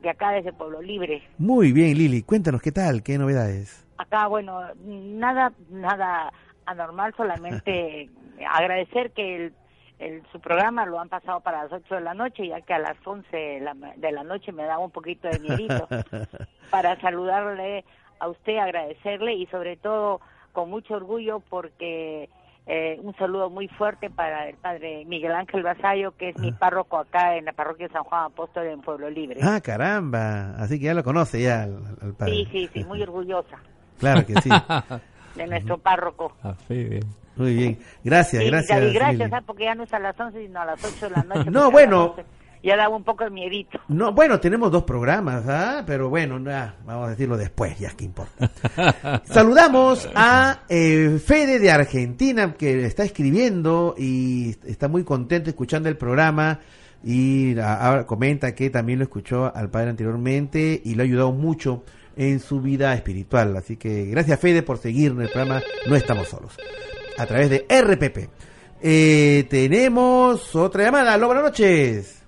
de acá desde Pueblo Libre. Muy bien, Lili. Cuéntanos, ¿qué tal? ¿Qué novedades? Acá, bueno, nada, nada anormal, solamente agradecer que el, el- su programa lo han pasado para las 8 de la noche, ya que a las 11 de la, de la noche me daba un poquito de miedito. para saludarle a usted, agradecerle y sobre todo con mucho orgullo porque eh, un saludo muy fuerte para el padre Miguel Ángel Basayo, que es mi párroco acá en la parroquia de San Juan Apóstol en Pueblo Libre. Ah, caramba. Así que ya lo conoce ya al, al padre. sí, sí, sí, muy orgullosa Claro que sí. de nuestro párroco. A Fede. Muy bien. Gracias, Sí, gracias. y gracias. ¿sabes? porque ya no es a las 11, sino a las 8 de la noche. No, a bueno. las 11 Ya daba un poco de miedito. No, bueno, tenemos dos programas, ¿ah? Pero bueno, vamos a decirlo después, ya que importa. Saludamos a eh, Fede de Argentina, que está escribiendo y está muy contento escuchando el programa y a- ahora comenta que también lo escuchó al padre anteriormente y lo ha ayudado mucho en su vida espiritual. Así que gracias Fede por seguir en el programa No Estamos Solos, a través de RPP. Eh, tenemos otra llamada. Aló, buenas noches.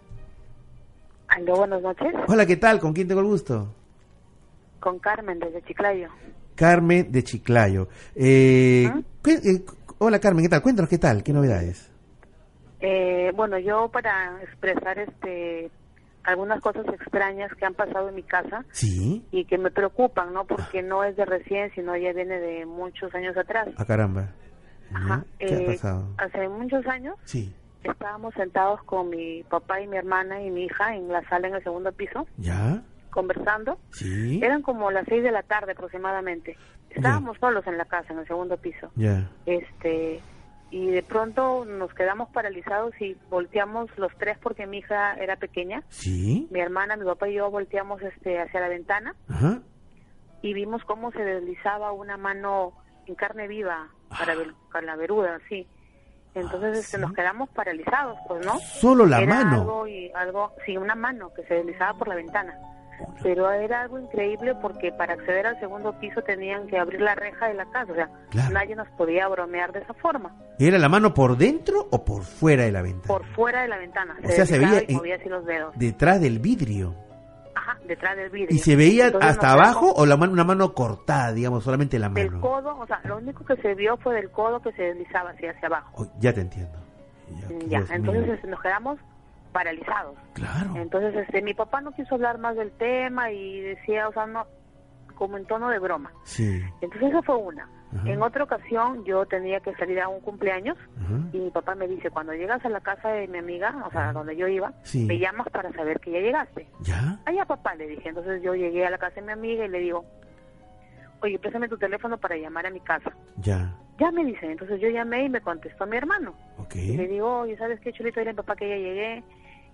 Aló, buenas noches. Hola, ¿qué tal? ¿Con quién tengo el gusto? Con Carmen desde Chiclayo. Carmen de Chiclayo. Eh, ¿Ah? ¿qué- eh, hola Carmen, ¿qué tal? Cuéntanos qué tal, qué novedades. Eh, bueno, yo para expresar este algunas cosas extrañas que han pasado en mi casa Sí. y que me preocupan, ¿no? Porque no es de recién, sino ya viene de muchos años atrás. Ah, caramba. Ajá. ¿Qué ha Eh, pasado? Hace muchos años Sí. estábamos sentados con mi papá y mi hermana y mi hija en la sala en el segundo piso ¿Ya? conversando. Sí. Eran como las seis de la tarde aproximadamente. Estábamos solos en la casa, en el segundo piso. Ya. este y de pronto nos quedamos paralizados y volteamos los tres porque mi hija era pequeña Sí. mi hermana mi papá y yo volteamos este hacia la ventana Ajá. y vimos cómo se deslizaba una mano en carne viva para ver, calaveruda sí entonces este, nos quedamos paralizados pues no Solo la Era mano. algo y algo sí una mano que se deslizaba por la ventana pero era algo increíble porque para acceder al segundo piso tenían que abrir la reja de la casa o sea Claro. nadie nos podía bromear de esa forma ¿Era la mano por dentro o por fuera de la ventana? por fuera de la ventana. O sea, se veía y movía así los dedos. Detrás del vidrio. Ajá, detrás del vidrio. ¿Y se veía Entonces hasta abajo o la mano, una mano cortada, digamos, solamente la Del mano? codo, o sea, lo único que se vio fue del codo que se deslizaba hacia, hacia abajo. Oh, ya te entiendo. ya, Dios entonces mío. este, nos quedamos paralizados. Claro. Entonces este, mi papá no quiso hablar más del tema y decía, o sea, no, como en tono de broma. Sí. Entonces esa fue una. Ajá. En otra ocasión yo tenía que salir a un cumpleaños Ajá. y mi papá me dice, cuando llegas a la casa de mi amiga, o sea, donde yo iba, Sí. me llamas para saber que ya llegaste. ¿Ya? Allá papá, le dije. Entonces yo llegué a la casa de mi amiga y le digo, oye, préstame tu teléfono para llamar a mi casa. Ya. Ya me dice. Entonces yo llamé y me contestó mi hermano. Ok. Y le digo, oye, ¿sabes qué, Chulito? Dile a mi papá que ya llegué.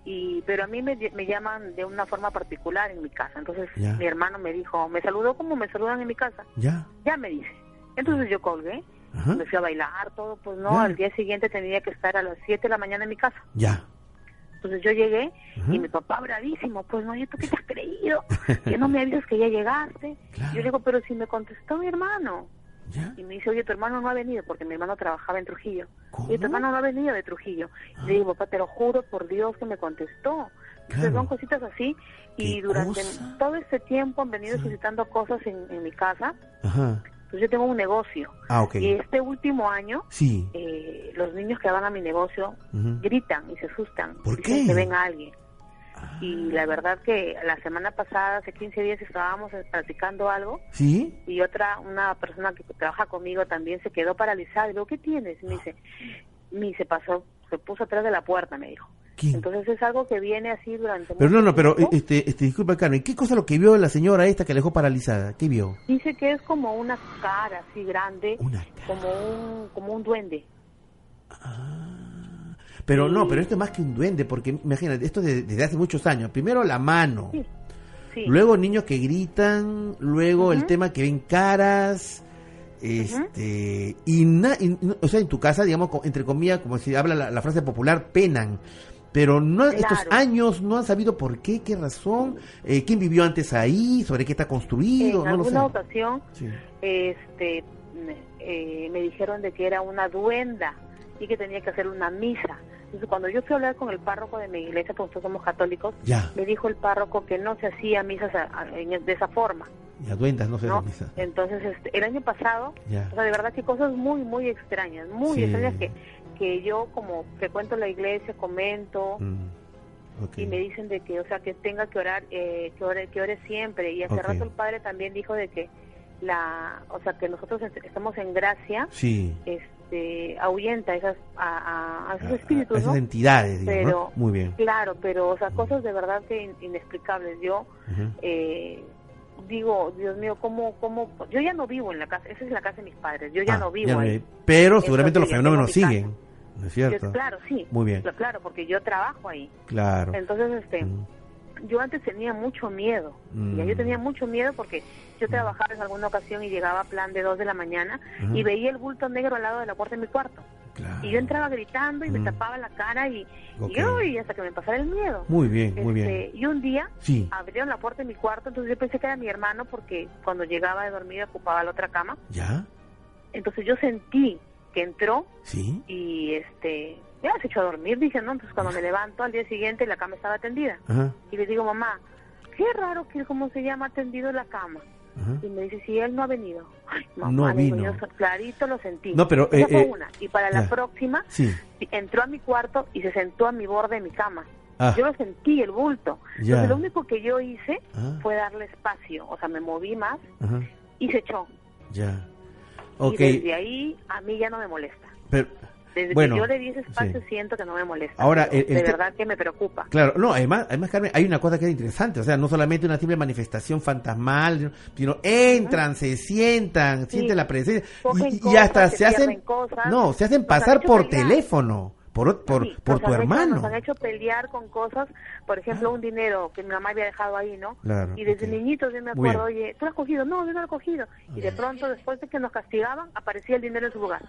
Y, pero a mí me, me llaman de una forma particular en mi casa. Entonces Ya. mi hermano me dijo, me saludó como me saludan en mi casa. Ya. Ya me dice. Entonces yo colgué, Ajá. me fui a bailar, todo. Pues no, Ya. al día siguiente tenía que estar a las 7 de la mañana en mi casa. Ya. Entonces yo llegué Ajá. y mi papá bravísimo, pues no, ¿y tú qué te has creído? Que no me avisas que ya llegaste. Yo le digo, pero si me contestó mi hermano. Y me dice, oye, tu hermano no ha venido, porque mi hermano trabajaba en Trujillo. Oye, tu hermano no ha venido de Trujillo. Le digo, papá, te lo juro por Dios que me contestó. Entonces Claro. son cositas así. Y ¿Qué durante cosa? todo este tiempo han venido suscitando cosas en, en mi casa. Ajá. Entonces yo tengo un negocio. Ah. Y este último año, Sí. eh, los niños que van a mi negocio gritan y se asustan. ¿Por Dicen qué? que ven a alguien. Y la verdad que la semana pasada, hace 15 días, estábamos eh, practicando algo ¿Sí? y otra, una persona que trabaja conmigo también se quedó paralizada. Y digo, ¿qué tienes? Me dice, me se pasó, se puso atrás de la puerta, me dijo. Entonces es algo que viene así durante Pero no, no, pero este, este, disculpa Carmen, ¿qué cosa lo que vio la señora esta que la dejó paralizada? ¿Qué vio? Dice que es como una cara así grande, como un como un duende. Pero no, pero esto es más que un duende, porque imagínate, esto es de- desde hace muchos años. Primero la mano, Sí. luego niños que gritan, luego el tema que ven caras, este, y, na- y o sea, en tu casa, digamos, entre comillas, como se habla la, la frase popular, penan. Pero no, estos años no han sabido por qué, qué razón, eh, quién vivió antes ahí, sobre qué está construido, en no lo sé. alguna ocasión Sí. este me- eh, me dijeron de que era una duenda y que tenía que hacer una misa. Entonces cuando yo fui a hablar con el párroco de mi iglesia, porque nosotros somos católicos, Ya. me dijo el párroco que no se hacía misas a- a- en- de esa forma. Y a duendas no se ¿no? misa. Entonces, este, el año pasado, Ya. o sea, de verdad que cosas muy, muy extrañas, muy Sí. extrañas que, que yo como frecuento la iglesia, comento Mm, y me dicen de que, o sea, que tenga que orar, eh, que ore, que ore siempre. Y hace rato el padre también dijo de que la, o sea, que nosotros est- estamos en gracia, Sí. este, ahuyenta esas, a, a- a espíritus, a esas ¿no? entidades, digamos, Pero, ¿no? Muy bien. Claro, pero, o sea, cosas de verdad que in- inexplicables. Yo, eh, digo, Dios mío, ¿cómo, cómo? Yo ya no vivo en la casa, esa es la casa de mis padres, yo ya Ah, no vivo ya ahí. Pero seguramente los Entonces, fenómenos siguen, ¿no es cierto? Yo- claro, sí. Muy bien. Cla- Claro, porque yo trabajo ahí. Claro. Entonces, este. Yo antes tenía mucho miedo. Mm. Ya yo tenía mucho miedo porque yo trabajaba en alguna ocasión y llegaba a plan de 2 de la mañana Ajá. y veía el bulto negro al lado de la puerta de mi cuarto. Y yo entraba gritando y me Mm. tapaba la cara y, y, hasta que me pasara el miedo. Muy bien, muy Este, bien. Y un día Sí. abrieron la puerta de mi cuarto, entonces yo pensé que era mi hermano porque cuando llegaba de dormir ocupaba la otra cama. ¿Ya? Entonces yo sentí que entró Sí. y este ya se echó a dormir, dije, no, entonces cuando me levanto al día siguiente la cama estaba tendida. Ajá. Y le digo, mamá, qué raro que, ¿cómo se llama? Tendido la cama. Ajá. Y me dice, si él no ha venido. Ay, mamá, No digo, vino. yo clarito lo sentí. No, pero, eh, fue eh, una. Y para la próxima, Sí. entró a mi cuarto y se sentó a mi borde de mi cama. Ah. Yo lo sentí, el bulto. Ya. Entonces lo único que yo hice Ah. fue darle espacio. O sea, me moví más Ajá. y se echó. Ya. Ok. Y desde ahí a mí ya no me molesta. Pero, Desde Bueno, que yo le di ese espacio sí. siento que no me molesta. Ahora, el- el de verdad que me preocupa. Claro, no, además, además, Carmen, hay una cosa que es interesante, o sea, no solamente una simple manifestación fantasmal, sino entran, se sientan, sienten la presencia y, y hasta se se hacen, cosas. no, se hacen pasar por pelear. teléfono, por, por, Sí, por nos tu hecho- hermano. nos han hecho pelear con cosas, por ejemplo, un dinero que mi mamá había dejado ahí, ¿no? Claro, y desde niñitos yo me acuerdo, oye, ¿tú lo has cogido? No, yo no lo he cogido. Y de pronto, después de que nos castigaban, aparecía el dinero en su lugar.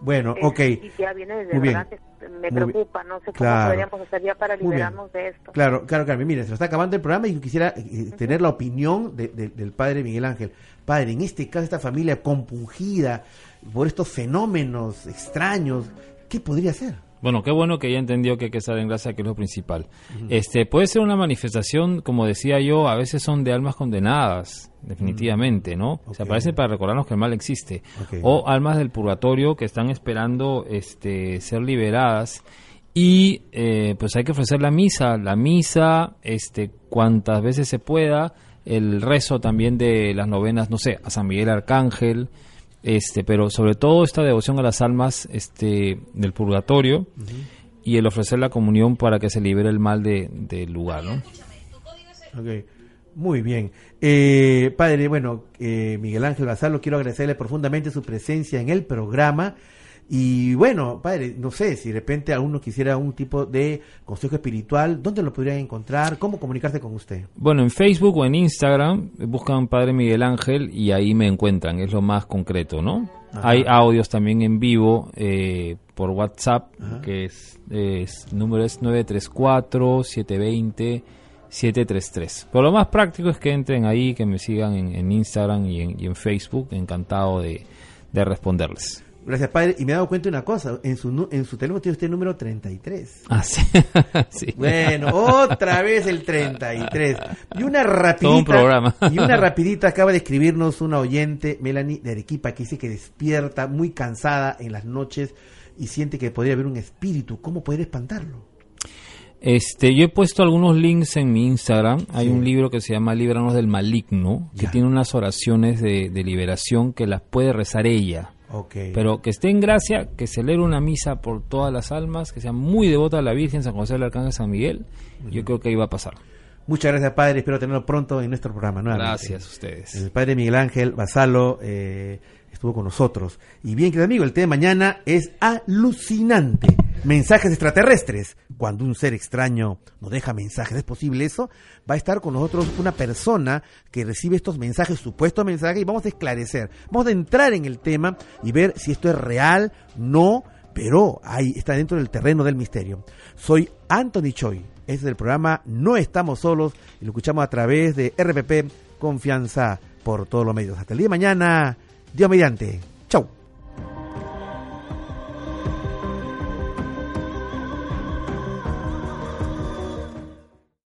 Bueno, Es- ok. Y ya viene desde Muy bien. que me Muy preocupa, no sé cómo Claro. podríamos hacer ya para liberarnos de esto. Claro, claro, Carmen. Mire, se nos está acabando el programa y yo quisiera eh, tener la opinión de- de- del padre Miguel Ángel. Padre, en este caso, esta familia compungida por estos fenómenos extraños, ¿qué podría hacer? Bueno, qué bueno que ya entendió que hay que estar en gracia, que es lo principal. Este puede ser una manifestación, como decía yo, a veces son de almas condenadas, definitivamente, ¿no? Se aparecen para recordarnos que el mal existe. O almas del purgatorio que están esperando este, ser liberadas. Y eh, pues hay que ofrecer la misa, la misa, este, cuantas veces se pueda, el rezo también de las novenas, no sé, a San Miguel Arcángel, este, pero sobre todo esta devoción a las almas este, del purgatorio y el ofrecer la comunión para que se libere el mal de- del lugar, ¿no? Muy bien. Eh, padre, bueno, eh, Miguel Ángel Basalo, quiero agradecerle profundamente su presencia en el programa. Y bueno, padre, no sé, si de repente alguno quisiera un tipo de consejo espiritual, ¿dónde lo podrían encontrar? ¿Cómo comunicarse con usted? Bueno, en Facebook o en Instagram buscan Padre Miguel Ángel y ahí me encuentran, es lo más concreto, ¿no? Ajá. Hay audios también en vivo eh, por WhatsApp, Ajá. que es, es número es 934-720-733. Pero lo más práctico es que entren ahí, que me sigan en, en Instagram y en, y en Facebook, encantado de, de responderles. Gracias, padre. Y me he dado cuenta de una cosa, en su, en su teléfono tiene usted el número 33. Ah, sí. Sí. Bueno, otra vez el 33. Y una rapidita. Todo un programa. Y una rapidita acaba de escribirnos una oyente, Melanie de Arequipa, que dice que despierta muy cansada en las noches y siente que podría haber un espíritu. ¿Cómo poder espantarlo? Este, yo he puesto algunos links en mi Instagram. Hay un libro que se llama Líbranos del Maligno, que Ya. tiene unas oraciones de, de liberación que las puede rezar ella. Pero que esté en gracia, que celebre una misa por todas las almas, que sea muy devota a la Virgen, San José del Arcángel, San Miguel. Yo creo que ahí va a pasar. Muchas gracias, padre. Espero tenerlo pronto en nuestro programa. nuevamente. Gracias a ustedes. El padre Miguel Ángel Basalo eh, estuvo con nosotros. Y bien, querido amigo, el tema de mañana es alucinante. Mensajes extraterrestres. Cuando un ser extraño nos deja mensajes, ¿es posible eso? Va a estar con nosotros una persona que recibe estos mensajes, supuestos mensajes, y vamos a esclarecer. Vamos a entrar en el tema y ver si esto es real, no, pero ahí está dentro del terreno del misterio. Soy Anthony Choi. Este es el programa No Estamos Solos y lo escuchamos a través de RPP Confianza por todos los medios. Hasta el día de mañana. Dios mediante.